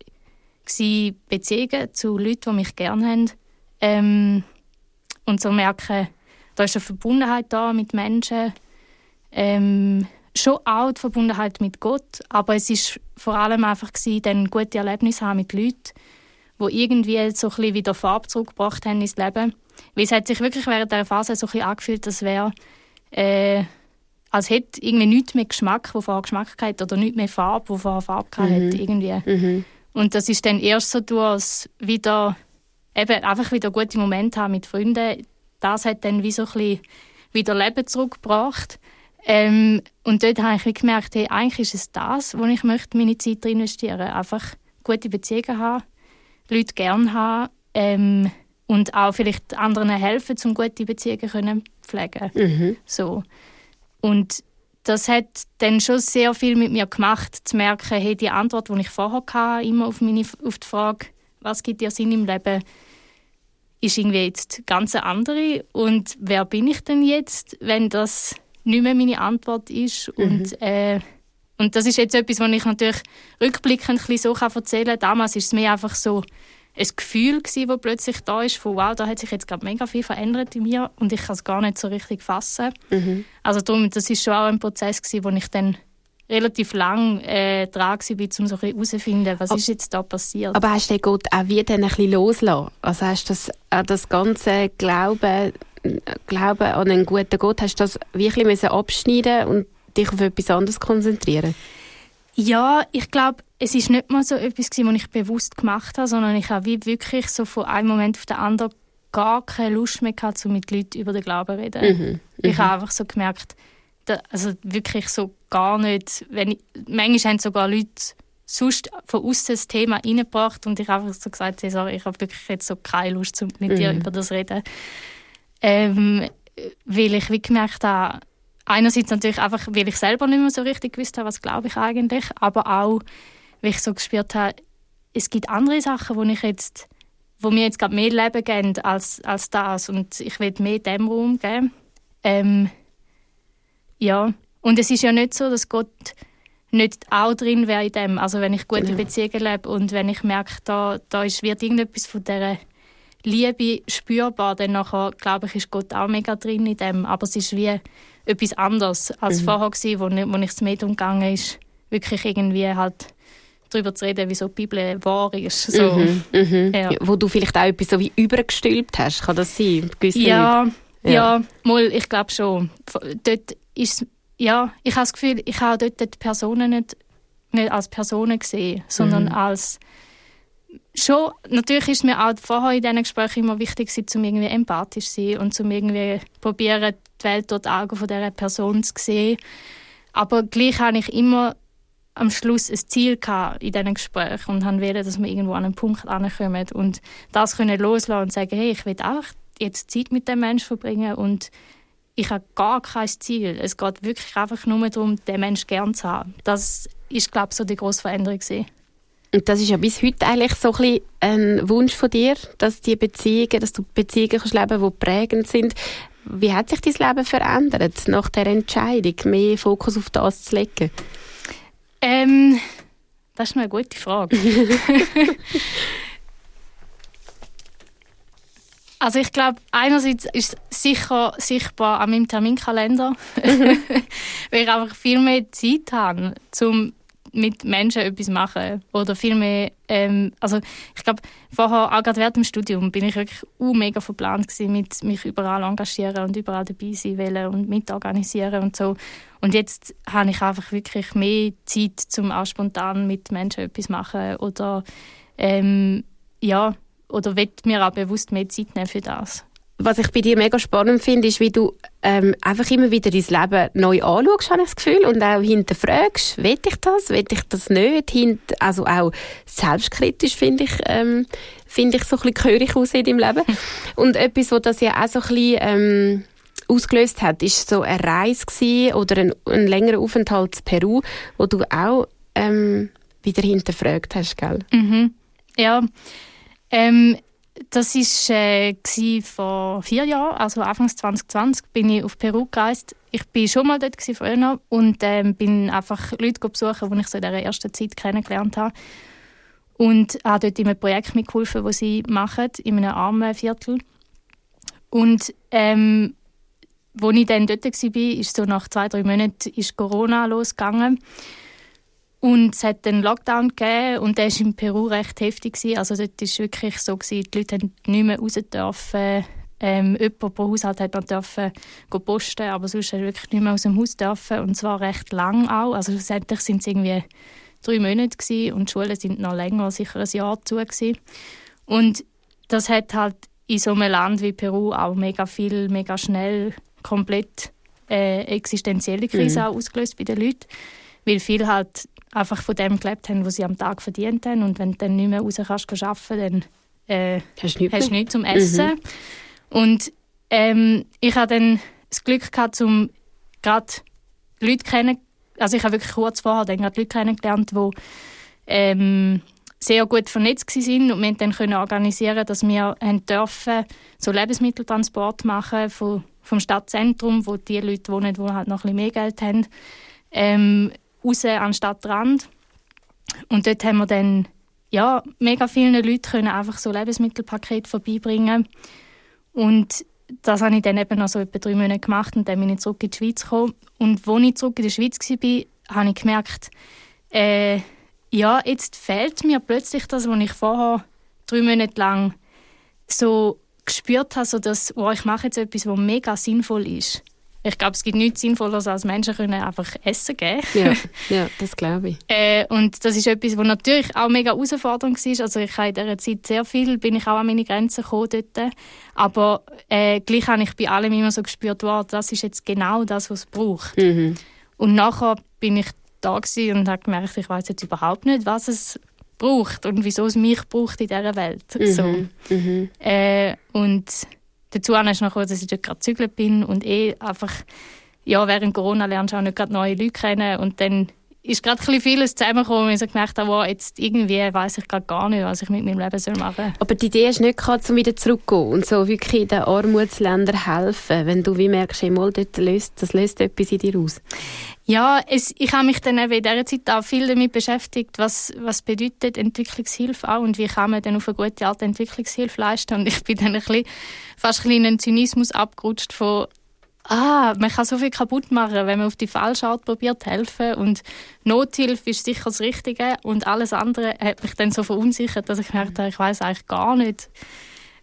war Beziehungen zu Leuten, die mich gerne haben. Ähm, und so merken, da ist eine Verbundenheit da mit Menschen. Ähm, schon auch die Verbundenheit mit Gott, aber es ist vor allem einfach gewesen, dann gute Erlebnisse haben mit Leuten, die irgendwie so ein bisschen wieder Farbe zurückgebracht haben ins Leben. Weil es hat sich wirklich während dieser Phase so ein bisschen angefühlt, als wäre äh, als hätte irgendwie nichts mehr Geschmack, wo vorher Geschmack hatte, oder nichts mehr Farbe, wo vorher Farbe hatte, irgendwie. Mhm. Und das ist dann erst so durch, als wieder eben einfach wieder gute Momente haben mit Freunden. Das hat dann wie so ein bisschen wieder Leben zurückgebracht. Ähm, und dort habe ich gemerkt, hey, eigentlich ist es das, wo ich möchte meine Zeit investieren. Einfach gute Beziehungen haben, Leute gerne haben ähm, und auch vielleicht anderen helfen, um gute Beziehungen können pflegen. Mhm. So. Und das hat dann schon sehr viel mit mir gemacht, zu merken, hey, die Antwort, die ich vorher hatte, immer auf, meine, auf die Frage, was gibt dir Sinn im Leben, ist irgendwie jetzt ganz eine andere. Und wer bin ich denn jetzt, wenn das nicht mehr meine Antwort ist? Und, äh, und das ist jetzt etwas, was ich natürlich rückblickend ein bisschen so erzählen kann. Damals war es mir einfach so ein Gefühl, das plötzlich da ist, von wow, da hat sich jetzt gerade mega viel verändert in mir und ich kann es gar nicht so richtig fassen. Mhm. Also darum, das ist schon auch ein Prozess gewesen, wo ich dann relativ lang äh, dran war, um so ein bisschen herauszufinden, was Ab- ist jetzt da passiert. Aber hast du den Gott auch wieder ein bisschen loslassen? Also hast du das, auch das ganze Glauben, Glauben an einen guten Gott, hast du das wirklich müssen abschneiden und dich auf etwas anderes konzentrieren? Ja, ich glaube, es ist nicht mal so etwas, was ich bewusst gemacht habe, sondern ich habe wirklich so von einem Moment auf den anderen gar keine Lust mehr gehabt, um mit Leuten über den Glauben zu reden. Mhm. Ich habe einfach so gemerkt, da, also wirklich so gar nicht, wenn ich, manchmal haben sogar Leute sonst von außen das Thema reingebracht und ich habe einfach so gesagt, hey, sorry, ich habe wirklich jetzt so keine Lust, um mit dir Mhm. über das zu reden. Ähm, weil ich wie gemerkt habe, einerseits natürlich einfach, weil ich selber nicht mehr so richtig gewusst habe, was glaube ich eigentlich, aber auch, weil ich so gespürt habe, es gibt andere Sachen, wo ich jetzt, wo mir jetzt gerade mehr Leben geben als, als das und ich will mehr dem Raum geben. Ähm, ja, und es ist ja nicht so, dass Gott nicht auch drin wäre in dem. Also wenn ich gute. Beziehungen lebe und wenn ich merke, da, da ist, wird irgendetwas von dieser Liebe spürbar, dann nachher, glaube ich, ist Gott auch mega drin in dem. Aber es ist wie etwas anderes als mhm. vorher gewesen, wo, wo ich das Medium gegangen ist, wirklich irgendwie halt darüber zu reden, wieso die Bibel wahr ist. So. Mhm, mhm. Ja. Wo du vielleicht auch etwas so wie übergestülpt hast, kann das sein? Ja, ja, ja, mal, ich glaube schon. Dort ist ja, ich habe das Gefühl, ich habe dort die Personen nicht, nicht als Personen gesehen, sondern mhm. als schon, natürlich ist mir auch vorher in diesen Gesprächen immer wichtig, um irgendwie empathisch zu sein und um irgendwie probieren, die Welt durch die Augen von dieser Person zu sehen. Aber gleich habe ich immer am Schluss ein Ziel in diesen Gesprächen und wollte, dass wir irgendwo an einen Punkt ankommen und das können loslassen und sagen, hey, ich will auch jetzt Zeit mit dem Menschen verbringen und ich habe gar kein Ziel. Es geht wirklich einfach nur darum, den Menschen gern zu haben. Das ist, glaube ich, so die grosse Veränderung. Gewesen. Und das ist ja bis heute eigentlich so ein, ein Wunsch von dir, dass die Beziehungen, dass du Beziehungen kannst die prägend sind. Wie hat sich dein Leben verändert nach der Entscheidung, mehr Fokus auf das zu legen? Ähm, das ist eine gute Frage. Also ich glaube, einerseits ist es sicher sichtbar an meinem Terminkalender, weil ich einfach viel mehr Zeit habe, um mit Menschen etwas machen oder viel mehr, ähm, also ich glaube, vorher, auch gerade während dem Studium, bin ich wirklich uh, mega verplant gewesen, mit mich überall engagieren und überall dabei sein wollen und mitorganisieren und so. Und jetzt habe ich einfach wirklich mehr Zeit, um auch spontan mit Menschen etwas machen oder ähm, ja, oder will mir auch bewusst mehr Zeit nehmen für das. Was ich bei dir mega spannend finde, ist, wie du ähm, einfach immer wieder dein Leben neu anschaust, habe ich das Gefühl, und auch hinterfragst, will ich das, will ich das nicht, Hint also auch selbstkritisch finde ich, ähm, finde ich so ein bisschen gehörig aus in deinem Leben. und etwas, was das ja auch so ein bisschen, ähm, ausgelöst hat, ist so eine Reise gewesen, oder ein, ein längerer Aufenthalt in Peru, wo du auch ähm, wieder hinterfragt hast, gell? Mhm. Ja, ähm, das war äh, vor vier Jahren, also Anfang 2020, bin ich auf Peru gereist. Ich war schon mal dort früher und ähm, bin einfach Leute besuchen, die ich so in dieser ersten Zeit kennengelernt habe. Und habe dort in einem Projekt mitgeholfen, das sie machen, in einem armen Viertel. Und ähm, als ich dann dort war, ist so nach zwei, drei Monaten ist Corona losgegangen. Und es hat einen Lockdown gegeben und der war in Peru recht heftig. Gewesen. Also dort war es wirklich so, gewesen, die Leute haben nicht mehr raus dürfen. Ähm, jemand pro Haushalt hat noch dürfen posten, aber sonst hat wirklich nicht mehr aus dem Haus dürfen. Und zwar recht lang auch. Also schlussendlich sind es irgendwie drei Monate gewesen und die Schulen sind noch länger, sicher ein Jahr zu. Gewesen. Und das hat halt in so einem Land wie Peru auch mega viel, mega schnell komplett äh, existenzielle Krise mhm. ausgelöst bei den Leuten. Weil viele halt einfach von dem gelebt haben, was sie am Tag verdient haben. Und wenn du dann nicht mehr raus kannst arbeiten, dann äh, hast du nichts, nichts zum Essen. Mhm. Und ähm, ich hatte dann das Glück gehabt, um gerade Leute kennen, also ich habe wirklich kurz vorher dann gerade Leute kennengelernt, die ähm, sehr gut vernetzt waren und wir dann können organisieren, dass wir dürfen so Lebensmitteltransport machen von, vom Stadtzentrum, wo die Leute wohnen, die halt noch ein bisschen mehr Geld haben, ähm, raus an Stadtrand. Und dort haben wir dann ja, mega vielen Leuten können einfach so Lebensmittelpakete vorbeibringen. Und das habe ich dann eben noch so etwa drei Monate gemacht und dann bin ich zurück in die Schweiz gekommen. Und als ich zurück in der Schweiz war, habe ich gemerkt, äh, ja, jetzt fehlt mir plötzlich das, was ich vorher drei Monate lang so gespürt habe, so dass, oh, ich mache jetzt etwas, was mega sinnvoll ist. Ich glaube, es gibt nichts Sinnvolleres, als Menschen können einfach Essen geben ja, ja, das glaube ich. Äh, und das ist etwas, was natürlich auch mega herausfordernd war. Also ich habe in dieser Zeit sehr viel, bin ich auch an meine Grenzen gekommen dort. Aber äh, gleich habe ich bei allem immer so gespürt, wow, das ist jetzt genau das, was es braucht. Mhm. Und nachher bin ich da und habe gemerkt, ich weiß jetzt überhaupt nicht, was es braucht und wieso es mich braucht in dieser Welt. Mhm. So. Mhm. Äh, und Dazu ist noch, dass ich dort gerade gezügelt bin und eh einfach, ja, während Corona lernst du auch nicht gerade neue Leute kennen und dann ist gerade ein vieles zusammengekommen und ich so gemerkt habe, wow, jetzt irgendwie weiß ich gerade gar nicht, was ich mit meinem Leben soll machen soll. Aber die Idee ist nicht gehabt, um wieder zurückzugehen und so wirklich den Armutsländern helfen, wenn du wie merkst, hey, mal, dort löst, das löst etwas in dir aus. Ja, es, ich habe mich dann eben in dieser Zeit auch viel damit beschäftigt, was, was bedeutet Entwicklungshilfe auch und wie kann man dann auf eine gute alte Entwicklungshilfe leisten. Und ich bin dann ein bisschen, fast ein bisschen in einen Zynismus abgerutscht von ah, man kann so viel kaputt machen, wenn man auf die falsche Art probiert helfen. Und Nothilfe ist sicher das Richtige. Und alles andere hat mich dann so verunsichert, dass ich gemerkt habe, ich weiß eigentlich gar nicht,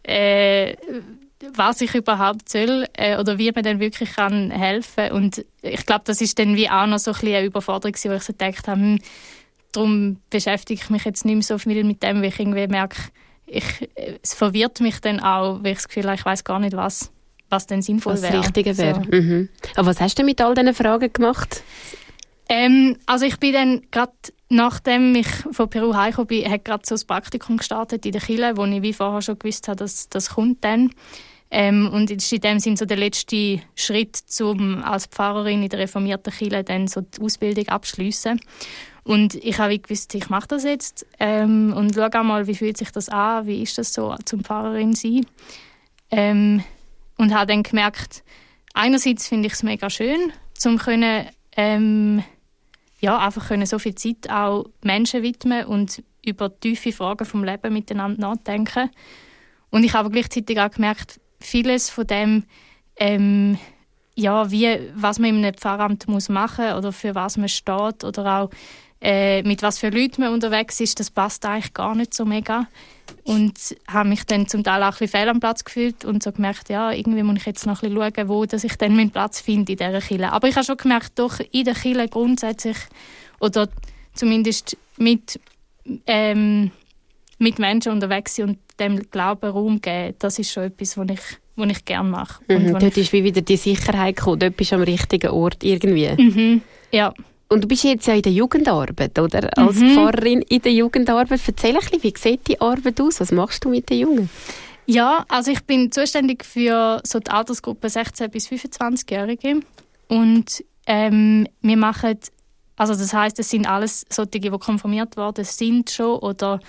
äh, was ich überhaupt soll äh, oder wie man dann wirklich kann helfen Und ich glaube, das ist dann wie auch noch so ein bisschen eine Überforderung, wo ich so gedacht habe, hm, darum beschäftige ich mich jetzt nicht mehr so viel mit dem, weil ich irgendwie merke, ich, es verwirrt mich dann auch, weil ich das Gefühl habe, ich weiß gar nicht, was was denn sinnvoll wäre. Was Richtige wäre. So. Mhm. Aber was hast du mit all diesen Fragen gemacht? Ähm, also ich bin dann gerade nachdem ich von Peru heimgekommen bin, hat gerade so ein Praktikum gestartet in der Kille, wo ich wie vorher schon gewusst habe, dass das kommt dann. Ähm, und das in dem Sinne so der letzte Schritt, um als Pfarrerin in der reformierten Kirche dann so die Ausbildung abschließen. Und ich habe gewusst, ich mache das jetzt ähm, und schaue mal, wie fühlt sich das an, wie ist das so zum Pfarrerin sein. Ähm, und habe dann gemerkt, einerseits finde ich es mega schön, zum können ähm, ja einfach können so viel Zeit auch Menschen widmen und über tiefe Fragen vom Leben miteinander nachdenken. Und ich habe gleichzeitig auch gemerkt, vieles von dem ähm, ja, wie, was man in einem Pfarramt muss machen oder für was man steht oder auch äh, mit was für Leuten man unterwegs ist, das passt eigentlich gar nicht so mega. Und habe mich dann zum Teil auch ein bisschen fehl am Platz gefühlt und so gemerkt, ja, irgendwie muss ich jetzt noch ein bisschen schauen, wo dass ich dann meinen Platz finde in dieser Kille. Aber ich habe schon gemerkt, doch in der Kille grundsätzlich oder zumindest mit, ähm, mit Menschen unterwegs sind und dem Glauben Raum geben, das ist schon etwas, was ich, was ich gerne mache. Mhm, dort ist wie wieder die Sicherheit gekommen, dort bist du am richtigen Ort irgendwie. Mhm, ja. Und du bist jetzt ja in der Jugendarbeit, oder? Als mhm. Pfarrerin in der Jugendarbeit. Erzähl ein bisschen, wie sieht die Arbeit aus? Was machst du mit den Jungen? Ja, also ich bin zuständig für so die Altersgruppe 16 bis 25-Jährige und ähm, wir machen, also das heißt, es sind alles solche, die konformiert worden sind schon oder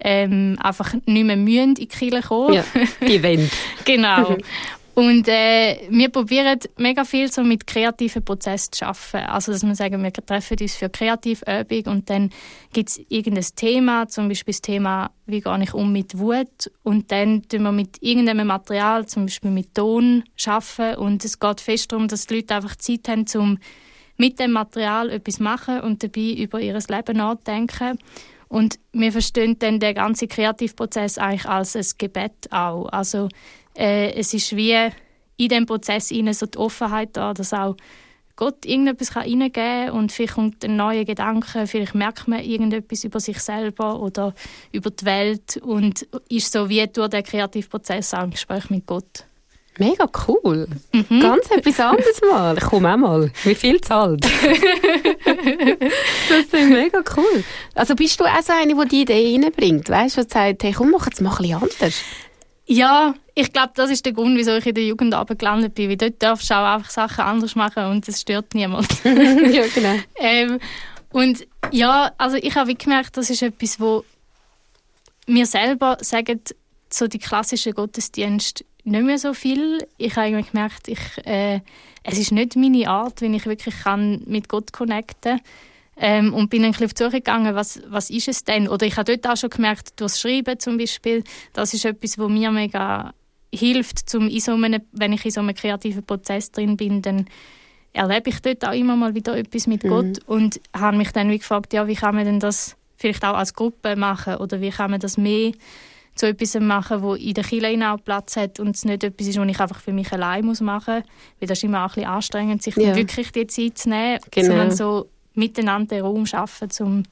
ähm, einfach nicht mehr mühen in die Kirche kommen. Ja, die wollen. genau. Und äh, wir probieren mega viel so mit kreativen Prozessen zu arbeiten. Also, dass wir sagen, wir treffen uns für Kreativübung und dann gibt es irgendein Thema, zum Beispiel das Thema, wie gehe ich um mit Wut. Und dann tun wir mit irgendeinem Material, zum Beispiel mit Ton, arbeiten. Und es geht fest darum, dass die Leute einfach Zeit haben, um mit dem Material etwas machen und dabei über ihr Leben nachdenken. Und wir verstehen dann den ganzen Kreativprozess eigentlich als ein Gebet auch. Also äh, es ist wie in dem Prozess ihnen so die Offenheit da, dass auch Gott irgendetwas reingeben kann und vielleicht kommt ein neuer Gedanke, vielleicht merkt man irgendetwas über sich selber oder über die Welt und ist so wie durch den Kreativprozess auch ein Gespräch mit Gott. Mega cool. Mhm. Ganz etwas anderes mal. Ich komme auch mal. Wie viel zahlt? das ist mega cool. Also bist du auch so eine, die die Idee reinbringt? Weißt du, die sagt, hey, komm, mach jetzt mal ein bisschen anders. Ja, ich glaube, das ist der Grund, wieso ich in der Jugendarbeit gelandet bin. Weil dort darfst du auch einfach Sachen anders machen und es stört niemand. ja, genau. ähm, und ja, also ich habe gemerkt, das ist etwas, wo mir selber sagen, so die klassischen Gottesdienste nicht mehr so viel. Ich habe irgendwie gemerkt, ich, äh, es ist nicht meine Art, wenn ich wirklich kann mit Gott connecten kann. Ähm, und bin dann ein bisschen auf die Suche gegangen, was, was ist es denn? Oder ich habe dort auch schon gemerkt, durch das Schreiben zum Beispiel, das ist etwas, was mir mega hilft, zum in so einem, wenn ich in so einem kreativen Prozess drin bin, dann erlebe ich dort auch immer mal wieder etwas mit mhm. Gott und habe mich dann wie gefragt, ja, wie kann man denn das vielleicht auch als Gruppe machen oder wie kann man das mehr zu etwas machen, wo in der Kirche auch Platz hat und es nicht etwas ist, was ich einfach für mich allein muss machen muss, weil das ist immer auch ein bisschen anstrengend, sich ja. wirklich die Zeit zu nehmen, genau. sondern so miteinander den Raum schaffen, um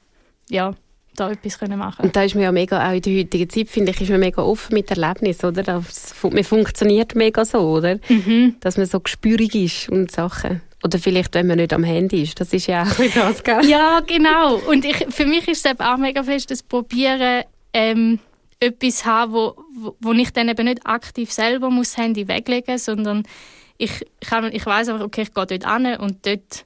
ja, da etwas können machen Und da ist man ja mega, auch in der heutigen Zeit, finde ich, ist man mega offen mit Erlebnis, oder? Das, man funktioniert mega so, oder? Mhm. Dass man so gespürig ist und Sachen. Oder vielleicht, wenn man nicht am Handy ist. Das ist ja auch das, gell? Ja, genau. Und ich, für mich ist es auch mega fest, das Probieren, ähm, etwas haben, wo, wo, ich dann eben nicht aktiv selber muss das Handy weglegen, sondern ich, kann, ich weiß einfach, okay, ich gehe dort an und dort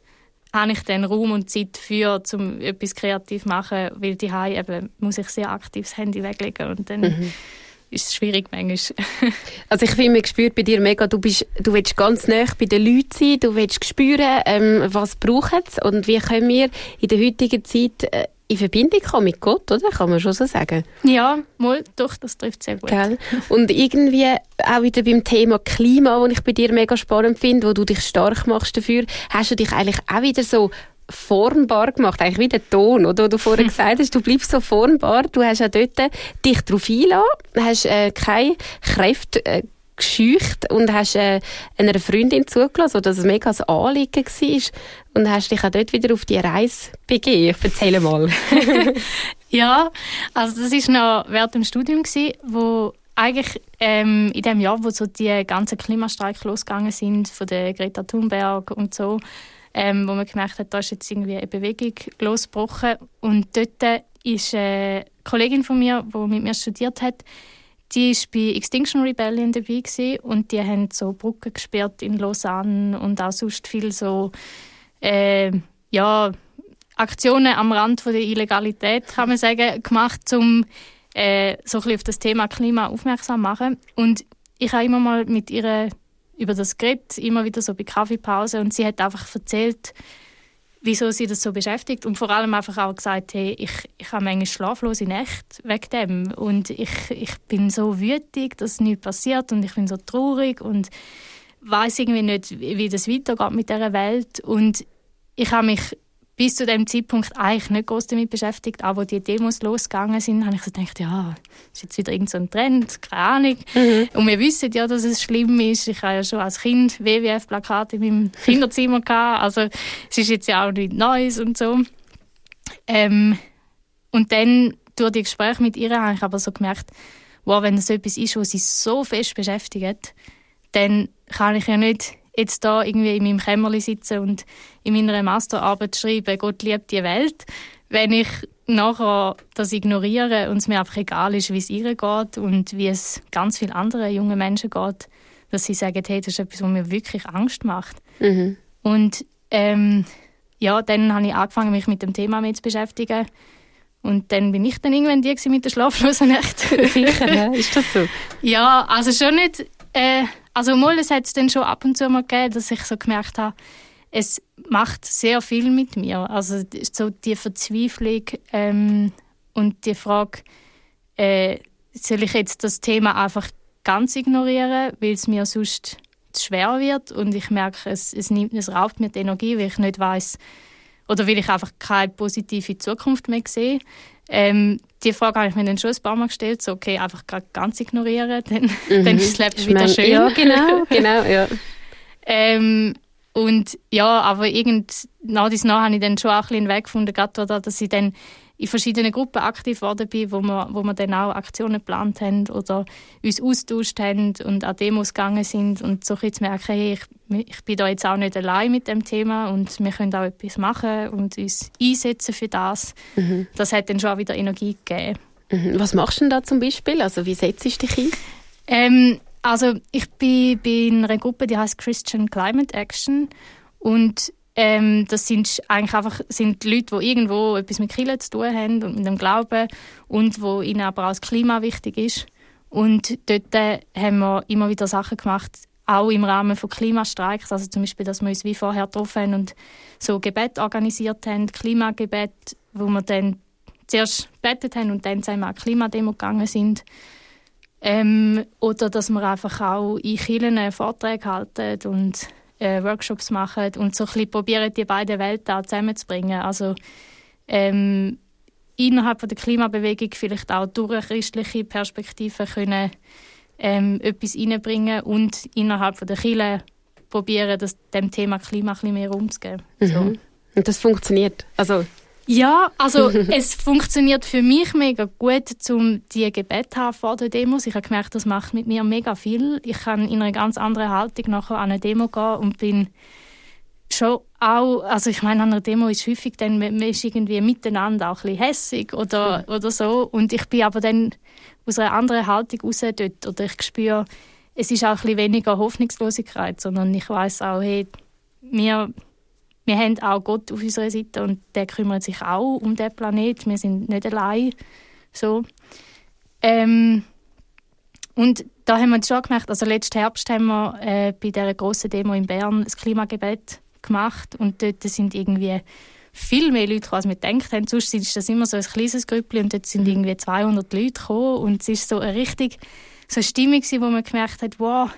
habe ich dann Raum und Zeit für, um etwas kreativ zu machen, weil die eben muss ich sehr aktiv das Handy weglegen und dann mhm. ist es schwierig manchmal. also ich finde, man spürt bei dir mega, du, bist, du willst ganz nah bei den Leuten sein, du willst spüren, ähm, was brauchen sie und wie können wir in der heutigen Zeit äh, in Verbindung kommen mit Gott, oder? Kann man schon so sagen. Ja, mal, doch, das trifft sehr gut. Gell? Und irgendwie auch wieder beim Thema Klima, das ich bei dir mega spannend finde, wo du dich stark machst dafür, hast du dich eigentlich auch wieder so formbar gemacht, eigentlich wie der Ton, oder, du vorher gesagt hast, du bleibst so formbar, du hast auch dort dich darauf eingelassen, hast äh, keine Kräfte äh, gescheucht und hast äh, einer Freundin zugelassen, wo das ein mega Anliegen war und hast dich auch dort wieder auf die Reise begeben. Erzähl mal. ja, also das war noch während dem Studium, gewesen, wo eigentlich ähm, in dem Jahr, wo so die ganzen Klimastreiks losgegangen sind, von der Greta Thunberg und so, ähm, wo man gemerkt hat, da ist jetzt irgendwie eine Bewegung losgebrochen. Und dort ist eine Kollegin von mir, die mit mir studiert hat, die war bei Extinction Rebellion dabei und die haben so Brücken gesperrt in Lausanne und auch sonst viel so äh, ja, Aktionen am Rand von der Illegalität, kann man sagen, gemacht, um äh, so ein bisschen auf das Thema Klima aufmerksam zu machen. Und ich habe immer mal mit ihr über das geredet, immer wieder so bei Kaffeepause und sie hat einfach erzählt, wieso sie das so beschäftigt und vor allem einfach auch gesagt, hey, ich, ich habe manchmal schlaflose Nächte wegen dem. Und ich, ich bin so wütig, dass nichts passiert und ich bin so traurig und weiß irgendwie nicht, wie das weitergeht mit dieser Welt. Und ich habe mich bis zu dem Zeitpunkt eigentlich nicht groß damit beschäftigt. Aber die Demos losgegangen sind, habe ich so gedacht, ja, ist jetzt wieder irgendein so Trend, keine Ahnung. Mhm. Und wir wissen ja, dass es schlimm ist. Ich habe ja schon als Kind WWF-Plakate in meinem Kinderzimmer gehabt. Also es ist jetzt ja auch nichts Neues und so. Ähm, und dann durch die Gespräche mit ihr habe ich aber so gemerkt, wow, wenn das etwas ist, was sie so fest beschäftigt, dann kann ich ja nicht jetzt da irgendwie in meinem Kämmerli sitzen und in meiner Masterarbeit schreiben, Gott liebt die Welt, wenn ich nachher das ignoriere und es mir einfach egal ist, wie es ihr geht und wie es ganz vielen anderen jungen Menschen geht, dass sie sagen, hey, das ist etwas, was mir wirklich Angst macht. Mhm. Und ähm, ja, dann habe ich angefangen, mich mit dem Thema mehr zu beschäftigen. Und dann bin ich dann irgendwann die mit der schlaflosen Nacht. Sicher, ja? ist das so? Ja, also schon nicht äh, also mal, es hat es dann schon ab und zu mal gegeben, dass ich so gemerkt habe, es macht sehr viel mit mir. Also so die Verzweiflung ähm, und die Frage, äh, soll ich jetzt das Thema einfach ganz ignorieren, weil es mir sonst zu schwer wird und ich merke, es, es, nimmt, es raubt mir die Energie, weil ich nicht weiß oder weil ich einfach keine positive Zukunft mehr sehe. Ähm, die Frage habe ich mir dann schon ein paar Mal gestellt, so okay, einfach ganz ignorieren, dann, mhm. dann ist das Leben wieder schön. Ja, genau, genau, ja. ähm, und ja, aber irgend, nach dies nach habe ich dann schon auch ein bisschen Weg gefunden, gerade dass ich dann in verschiedenen Gruppen aktiv geworden bin, wo wir, wo wir dann auch Aktionen geplant haben oder uns austauscht haben und an Demos gegangen sind und so zu merken, hey, ich, ich bin da jetzt auch nicht allein mit dem Thema und wir können auch etwas machen und uns einsetzen für das. Mhm. Das hat dann schon wieder Energie gegeben. Mhm. Was machst du denn da zum Beispiel? Also wie setzt du dich ein? Ähm, also ich bin, in einer Gruppe, die heißt Christian Climate Action und ähm, das sind eigentlich einfach sind Leute, die irgendwo etwas mit Kirche zu tun haben und mit dem Glauben und wo ihnen aber auch das Klima wichtig ist. Und dort äh, haben wir immer wieder Sachen gemacht, auch im Rahmen von Klimastreiks, also zum Beispiel, dass wir uns wie vorher getroffen haben und so Gebet organisiert haben, Klimagebet, wo wir dann zuerst gebetet haben und dann zusammen an Klimademo gegangen sind. Ähm, oder dass wir einfach auch in Kirchen Vorträge halten und äh, Workshops machen und so ein bisschen probieren, die beiden Welten zusammenzubringen. Also ähm, innerhalb von der Klimabewegung vielleicht auch durch eine christliche Perspektive können ähm, etwas reinbringen und innerhalb von der Kirche probieren, das, dem Thema Klima ein bisschen mehr umzugeben. Mhm. So. Und das funktioniert? Also ja, also es funktioniert für mich mega gut, um die Gebet haben vor der Demos. Ich habe gemerkt, das macht mit mir mega viel. Ich kann in einer ganz anderen Haltung nachher an eine Demo gehen und bin schon auch, also ich meine, an einer Demo ist häufig dann, man ist irgendwie miteinander auch ein bisschen hässig oder, mhm. oder so und ich bin aber dann aus einer anderen Haltung raus dort oder ich spüre, es ist auch ein bisschen weniger Hoffnungslosigkeit, sondern ich weiß auch, hey, wir wir haben auch Gott auf unserer Seite und der kümmert sich auch um den Planet. Wir sind nicht allein. So. Ähm, und da haben wir schon gemerkt, also letzten Herbst haben wir äh, bei dieser grossen Demo in Bern das Klimagebet gemacht und dort sind irgendwie viel mehr Leute als wir gedacht haben. Sonst ist das immer so ein kleines Grüppchen und dort sind irgendwie 200 Leute gekommen und es ist so eine richtig so eine Stimmung, wo man gemerkt hat, wow,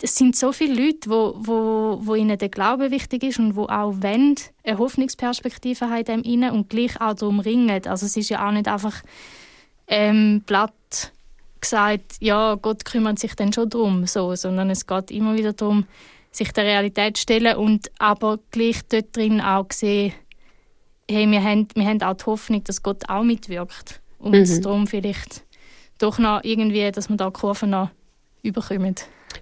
es sind so viele Leute, wo, wo, wo ihnen der Glaube wichtig ist und wo auch wollen, eine Hoffnungsperspektive haben in dem und gleich auch darum ringen. Also es ist ja auch nicht einfach ähm, platt gesagt, ja, Gott kümmert sich dann schon darum, so, sondern es geht immer wieder darum, sich der Realität zu stellen und aber gleich dort drin auch sehen, hey, wir haben, wir haben auch die Hoffnung, dass Gott auch mitwirkt und mhm. darum vielleicht doch noch irgendwie, dass wir da Kurven noch überkommen.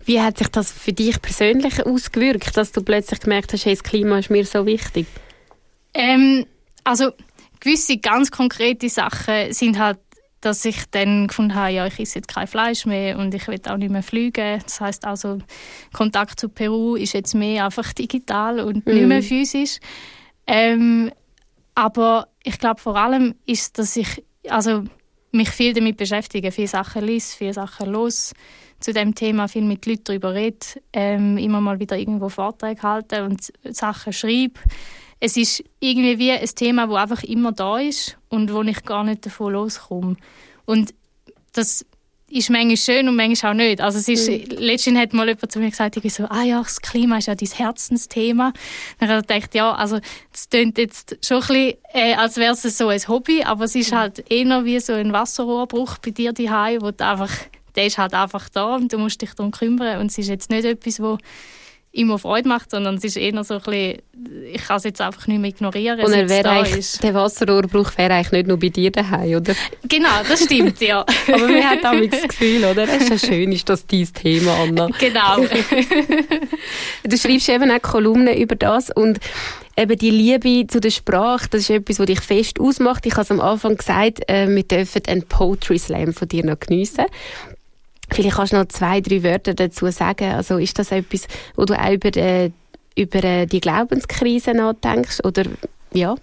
Wie hat sich das für dich persönlich ausgewirkt, dass du plötzlich gemerkt hast, hey, das Klima ist mir so wichtig? Ähm, also gewisse ganz konkrete Sachen sind halt, dass ich dann gefunden habe, ja, ich esse jetzt kein Fleisch mehr und ich will auch nicht mehr fliegen. Das heißt also, Kontakt zu Peru ist jetzt mehr einfach digital und mhm. nicht mehr physisch. Ähm, aber ich glaube vor allem ist, dass ich also mich viel damit beschäftige, viele Sachen lese, viele Sachen los zu dem Thema viel mit Leuten darüber rede, ähm, immer mal wieder irgendwo Vorträge halte und Sachen schreibe. Es ist irgendwie wie ein Thema, das einfach immer da ist und wo ich gar nicht davon loskomme. Und das ist manchmal schön und manchmal auch nicht. Also es ist, mhm. letztens hat mal jemand zu mir gesagt, ich so, ah ja, das Klima ist ja dein Herzensthema. Dann habe ich gedacht, ja, also es klingt jetzt schon ein bisschen, äh, als wäre es so ein Hobby, aber es ist mhm. halt eher wie so ein Wasserrohrbruch bei dir daheim, wo du einfach der ist halt einfach da und du musst dich darum kümmern. Und es ist jetzt nicht etwas, wo immer Freude macht, sondern es ist eher so ein bisschen, ich kann es jetzt einfach nicht mehr ignorieren. Und er wäre eigentlich, der Wasserrohrbruch wäre eigentlich nicht nur bei dir daheim, oder? Genau, das stimmt, ja. Aber man hat auch das Gefühl, oder? Es ist ja schön, ist das dein Thema, Anna. Genau. du schreibst eben auch Kolumnen über das und eben die Liebe zu der Sprache, das ist etwas, was dich fest ausmacht. Ich habe es am Anfang gesagt, äh, wir dürfen einen Poetry Slam von dir noch geniessen. Vielleicht kannst du noch zwei, drei Wörter dazu sagen. Also ist das etwas, wo du auch über, äh, über äh, die Glaubenskrise nachdenkst? Oder ja?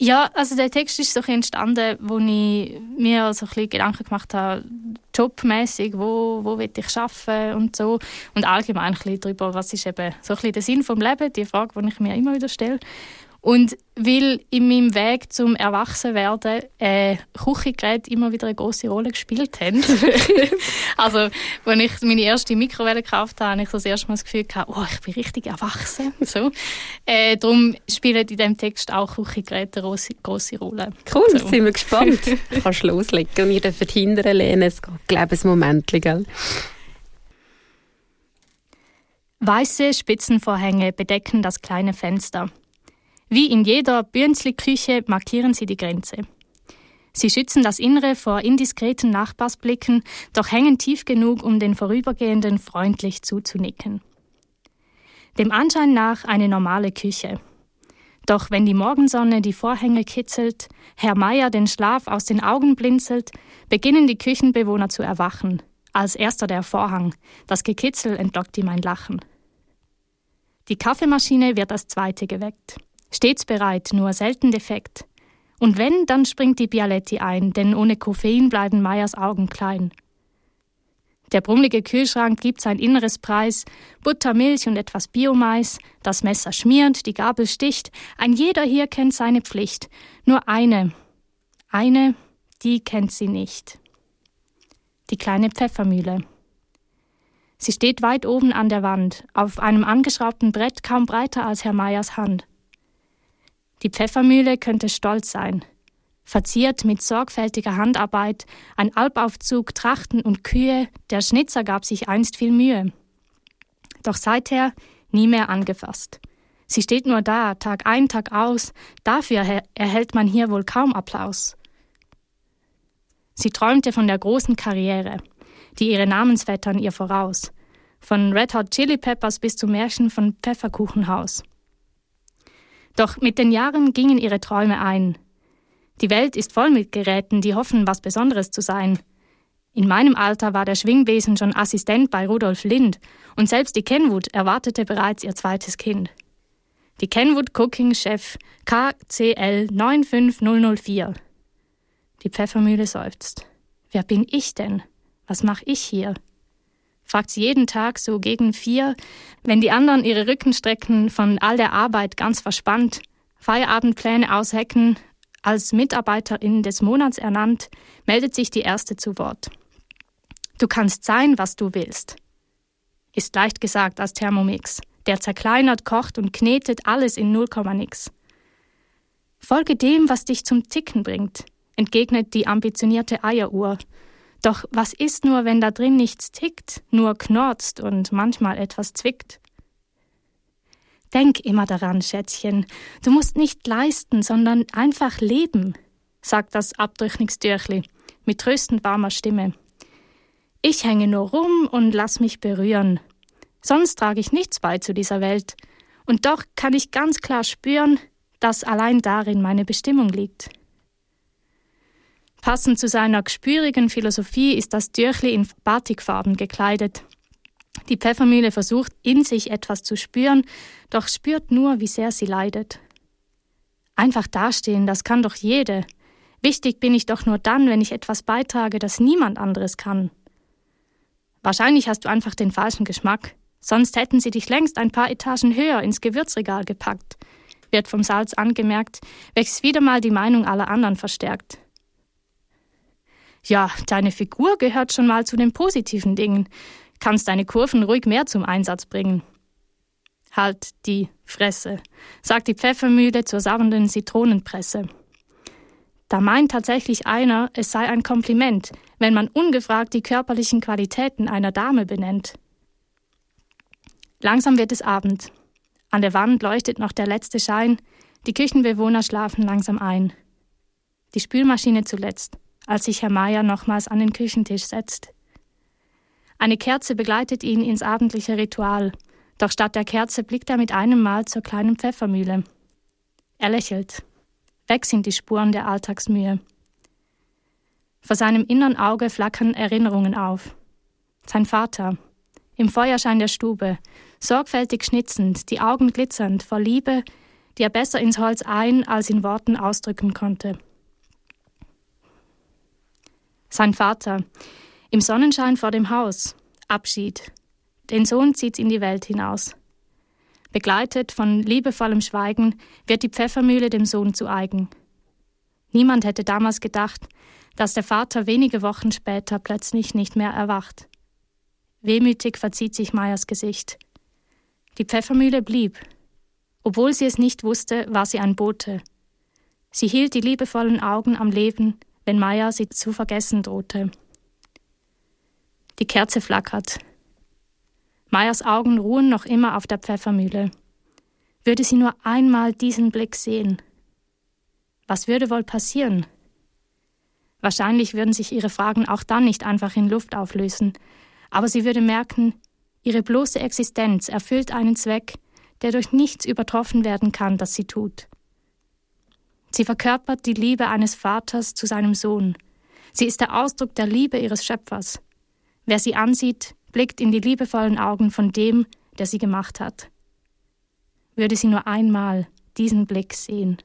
Ja, also der Text ist so entstanden, wo ich mir so ein bisschen Gedanken gemacht habe, jobmäßig, wo, wo will ich arbeiten und so. Und allgemein ein bisschen darüber, was ist eben so ein bisschen der Sinn vom Leben, die Frage, die ich mir immer wieder stelle. Und weil in meinem Weg zum Erwachsenwerden äh, Küchengeräte immer wieder eine große Rolle gespielt haben. also, als ich meine erste Mikrowelle gekauft habe, habe ich das erste Mal das Gefühl gehabt, oh, ich bin richtig erwachsen. So. Äh, darum spielen in diesem Text auch Küchengeräte eine große, Rolle. Cool, so. sind wir gespannt. Kannst du loslegen und ihr dürft hinterher lehnen. Es geht, glaube ich, ein Moment. Gell? Weiße Spitzenvorhänge bedecken das kleine Fenster. Wie in jeder Bürnsli-Küche markieren sie die Grenze. Sie schützen das Innere vor indiskreten Nachbarsblicken, doch hängen tief genug, um den Vorübergehenden freundlich zuzunicken. Dem Anschein nach eine normale Küche. Doch wenn die Morgensonne die Vorhänge kitzelt, Herr Meier den Schlaf aus den Augen blinzelt, beginnen die Küchenbewohner zu erwachen. Als erster der Vorhang. Das Gekitzel entlockt ihm ein Lachen. Die Kaffeemaschine wird als zweite geweckt. Stets bereit, nur selten defekt. Und wenn, dann springt die Bialetti ein, denn ohne Koffein bleiben Meyers Augen klein. Der brummelige Kühlschrank gibt sein inneres Preis, Butter, Milch und etwas Biomais, das Messer schmiert, die Gabel sticht, ein jeder hier kennt seine Pflicht, nur eine, eine, die kennt sie nicht. Die kleine Pfeffermühle. Sie steht weit oben an der Wand, auf einem angeschraubten Brett kaum breiter als Herr Meyers Hand. Die Pfeffermühle könnte stolz sein. Verziert mit sorgfältiger Handarbeit, ein Albaufzug, Trachten und Kühe, der Schnitzer gab sich einst viel Mühe. Doch seither nie mehr angefasst. Sie steht nur da, Tag ein, Tag aus, dafür erhält man hier wohl kaum Applaus. Sie träumte von der großen Karriere, die ihre Namensvettern ihr voraus, von Red Hot Chili Peppers bis zum Märchen von Pfefferkuchenhaus. Doch mit den Jahren gingen ihre Träume ein. Die Welt ist voll mit Geräten, die hoffen, was Besonderes zu sein. In meinem Alter war der Schwingbesen schon Assistent bei Rudolf Lind und selbst die Kenwood erwartete bereits ihr zweites Kind. Die Kenwood Cooking Chef KCL 95004. Die Pfeffermühle seufzt. Wer bin ich denn? Was mache ich hier? Fragt sie jeden Tag so gegen vier, wenn die anderen ihre Rücken strecken, von all der Arbeit ganz verspannt, Feierabendpläne aushecken, als Mitarbeiterin des Monats ernannt, meldet sich die erste zu Wort. Du kannst sein, was du willst. Ist leicht gesagt als Thermomix, der zerkleinert, kocht und knetet alles in 0, nix. Folge dem, was dich zum Ticken bringt, entgegnet die ambitionierte Eieruhr. Doch was ist nur, wenn da drin nichts tickt, nur knorzt und manchmal etwas zwickt? Denk immer daran, Schätzchen, du musst nicht leisten, sondern einfach leben, sagt das Abdrückningstürchli mit tröstend warmer Stimme. Ich hänge nur rum und lass mich berühren. Sonst trage ich nichts bei zu dieser Welt. Und doch kann ich ganz klar spüren, dass allein darin meine Bestimmung liegt. Passend zu seiner gespürigen Philosophie ist das Türchli in Batikfarben gekleidet. Die Pfeffermühle versucht, in sich etwas zu spüren, doch spürt nur, wie sehr sie leidet. Einfach dastehen, das kann doch jede. Wichtig bin ich doch nur dann, wenn ich etwas beitrage, das niemand anderes kann. Wahrscheinlich hast du einfach den falschen Geschmack. Sonst hätten sie dich längst ein paar Etagen höher ins Gewürzregal gepackt, wird vom Salz angemerkt, welches wieder mal die Meinung aller anderen verstärkt. Ja, deine Figur gehört schon mal zu den positiven Dingen kannst deine Kurven ruhig mehr zum Einsatz bringen. Halt die Fresse, sagt die Pfeffermühle zur sauernden Zitronenpresse. Da meint tatsächlich einer, es sei ein Kompliment, wenn man ungefragt die körperlichen Qualitäten einer Dame benennt. Langsam wird es Abend. An der Wand leuchtet noch der letzte Schein, die Küchenbewohner schlafen langsam ein. Die Spülmaschine zuletzt, als sich Herr Meier nochmals an den Küchentisch setzt. Eine Kerze begleitet ihn ins abendliche Ritual, doch statt der Kerze blickt er mit einem Mal zur kleinen Pfeffermühle. Er lächelt. Weg sind die Spuren der Alltagsmühe. Vor seinem inneren Auge flackern Erinnerungen auf. Sein Vater, im Feuerschein der Stube, sorgfältig schnitzend, die Augen glitzernd vor Liebe, die er besser ins Holz ein als in Worten ausdrücken konnte. Sein Vater, im Sonnenschein vor dem Haus. Abschied. Den Sohn zieht in die Welt hinaus. Begleitet von liebevollem Schweigen wird die Pfeffermühle dem Sohn zu eigen. Niemand hätte damals gedacht, dass der Vater wenige Wochen später plötzlich nicht mehr erwacht. Wehmütig verzieht sich Meyers Gesicht. Die Pfeffermühle blieb. Obwohl sie es nicht wusste, war sie ein Bote. Sie hielt die liebevollen Augen am Leben, wenn Meyer sie zu vergessen drohte. Die Kerze flackert. Meyers Augen ruhen noch immer auf der Pfeffermühle. Würde sie nur einmal diesen Blick sehen. Was würde wohl passieren? Wahrscheinlich würden sich ihre Fragen auch dann nicht einfach in Luft auflösen, aber sie würde merken, ihre bloße Existenz erfüllt einen Zweck, der durch nichts übertroffen werden kann, das sie tut. Sie verkörpert die Liebe eines Vaters zu seinem Sohn. Sie ist der Ausdruck der Liebe ihres Schöpfers. Wer sie ansieht, blickt in die liebevollen Augen von dem, der sie gemacht hat. Würde sie nur einmal diesen Blick sehen.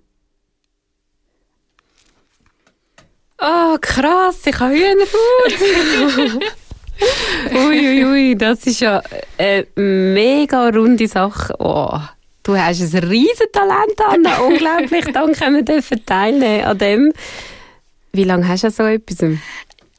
Oh, krass, ich habe Hühnerhaut. Uiuiui, ui, das ist ja eine mega runde Sache. Oh, du hast ein riesen Talent, Anna. Unglaublich, danke, wir dürfen teilnehmen an dem. Wie lange hast du so etwas?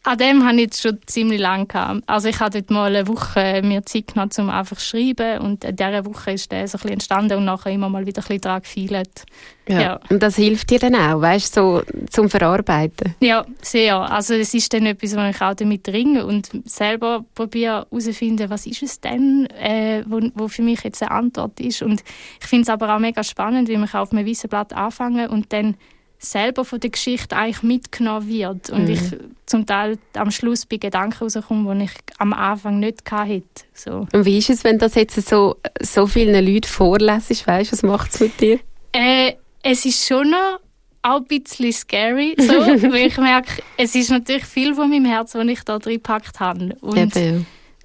An dem habe ich jetzt schon ziemlich lange gehabt. Also ich hatte mal eine Woche mir Zeit genommen, um einfach zu schreiben und in dieser Woche ist der so ein bisschen entstanden und nachher immer mal wieder ein bisschen daran gefeilt. Ja. ja. Und das hilft dir dann auch, weißt so zum Verarbeiten? Ja, sehr. Also es ist dann etwas, wo ich auch damit ringe und selber probiere herauszufinden, was ist es denn, äh, wo, wo für mich jetzt eine Antwort ist. Und ich finde es aber auch mega spannend, wie man auf einem weißen Blatt anfangen und dann selber von der Geschichte eigentlich mitgenommen wird und mhm. ich zum Teil am Schluss bei Gedanken rauskomme, die ich am Anfang nicht hatte. So. Und wie ist es, wenn das jetzt so, so vielen Leuten vorlässt? Weißt was macht es mit dir? Äh, es ist schon noch auch ein bisschen scary, so, weil ich merke, es ist natürlich viel von meinem Herzen, was ich da drin gepackt habe. Und.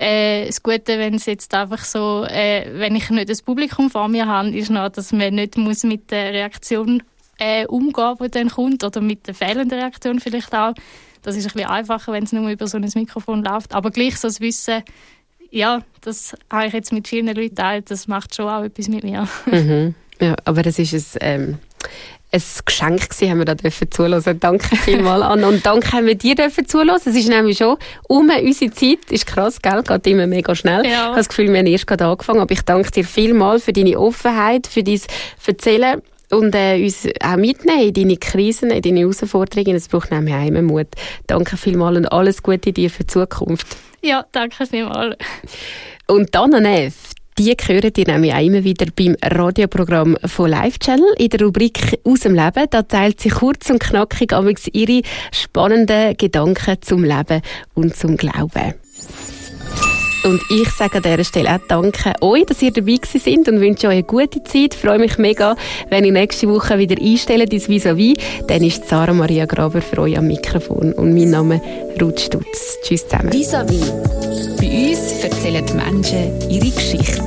Äh, das Gute, wenn es jetzt einfach so, äh, wenn ich nicht das Publikum vor mir habe, ist noch, dass man nicht muss mit der Reaktion äh, umgehen, die dann kommt, oder mit der fehlenden Reaktion vielleicht auch. Das ist ein bisschen einfacher, wenn es nur über so ein Mikrofon läuft. Aber gleich so das Wissen, ja, das habe ich jetzt mit vielen Leuten teilt, das macht schon auch etwas mit mir. Mhm. Ja, aber das ist ein, ähm, ein Geschenk gewesen, haben wir da dürfen zuhören. Danke vielmals, Anna. Und danke haben wir dir dürfen zuhören. Es ist nämlich schon um unsere Zeit. Ist krass, gell? Geht immer mega schnell. Ja. Ich habe das Gefühl, wir haben erst gerade angefangen. Aber ich danke dir vielmals für deine Offenheit, für dein Erzählen und äh, uns auch mitnehmen in deine Krisen, in deine Herausforderungen. Es braucht nämlich auch Mut. Danke vielmals und alles Gute dir für die Zukunft. Ja, danke vielmals. Und dann Neff, die hören ihr nämlich auch immer wieder beim Radioprogramm von Live Channel in der Rubrik «Aus dem Leben». Da teilt sie kurz und knackig ihre spannenden Gedanken zum Leben und zum Glauben. Und ich sage an dieser Stelle auch Danke euch, dass ihr dabei sind und wünsche euch eine gute Zeit. Ich freue mich mega, wenn ihr nächste Woche wieder einstellt ins Vis-a-vis. Dann ist Sarah Maria Graber für euch am Mikrofon. Und mein Name Ruth Stutz. Tschüss zusammen. Vis-a-vis. Bei uns erzählen die Menschen ihre Geschichte.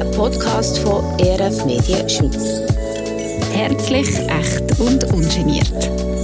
Ein Podcast von ERF Medien Schweiz. Herzlich, echt und ungeniert.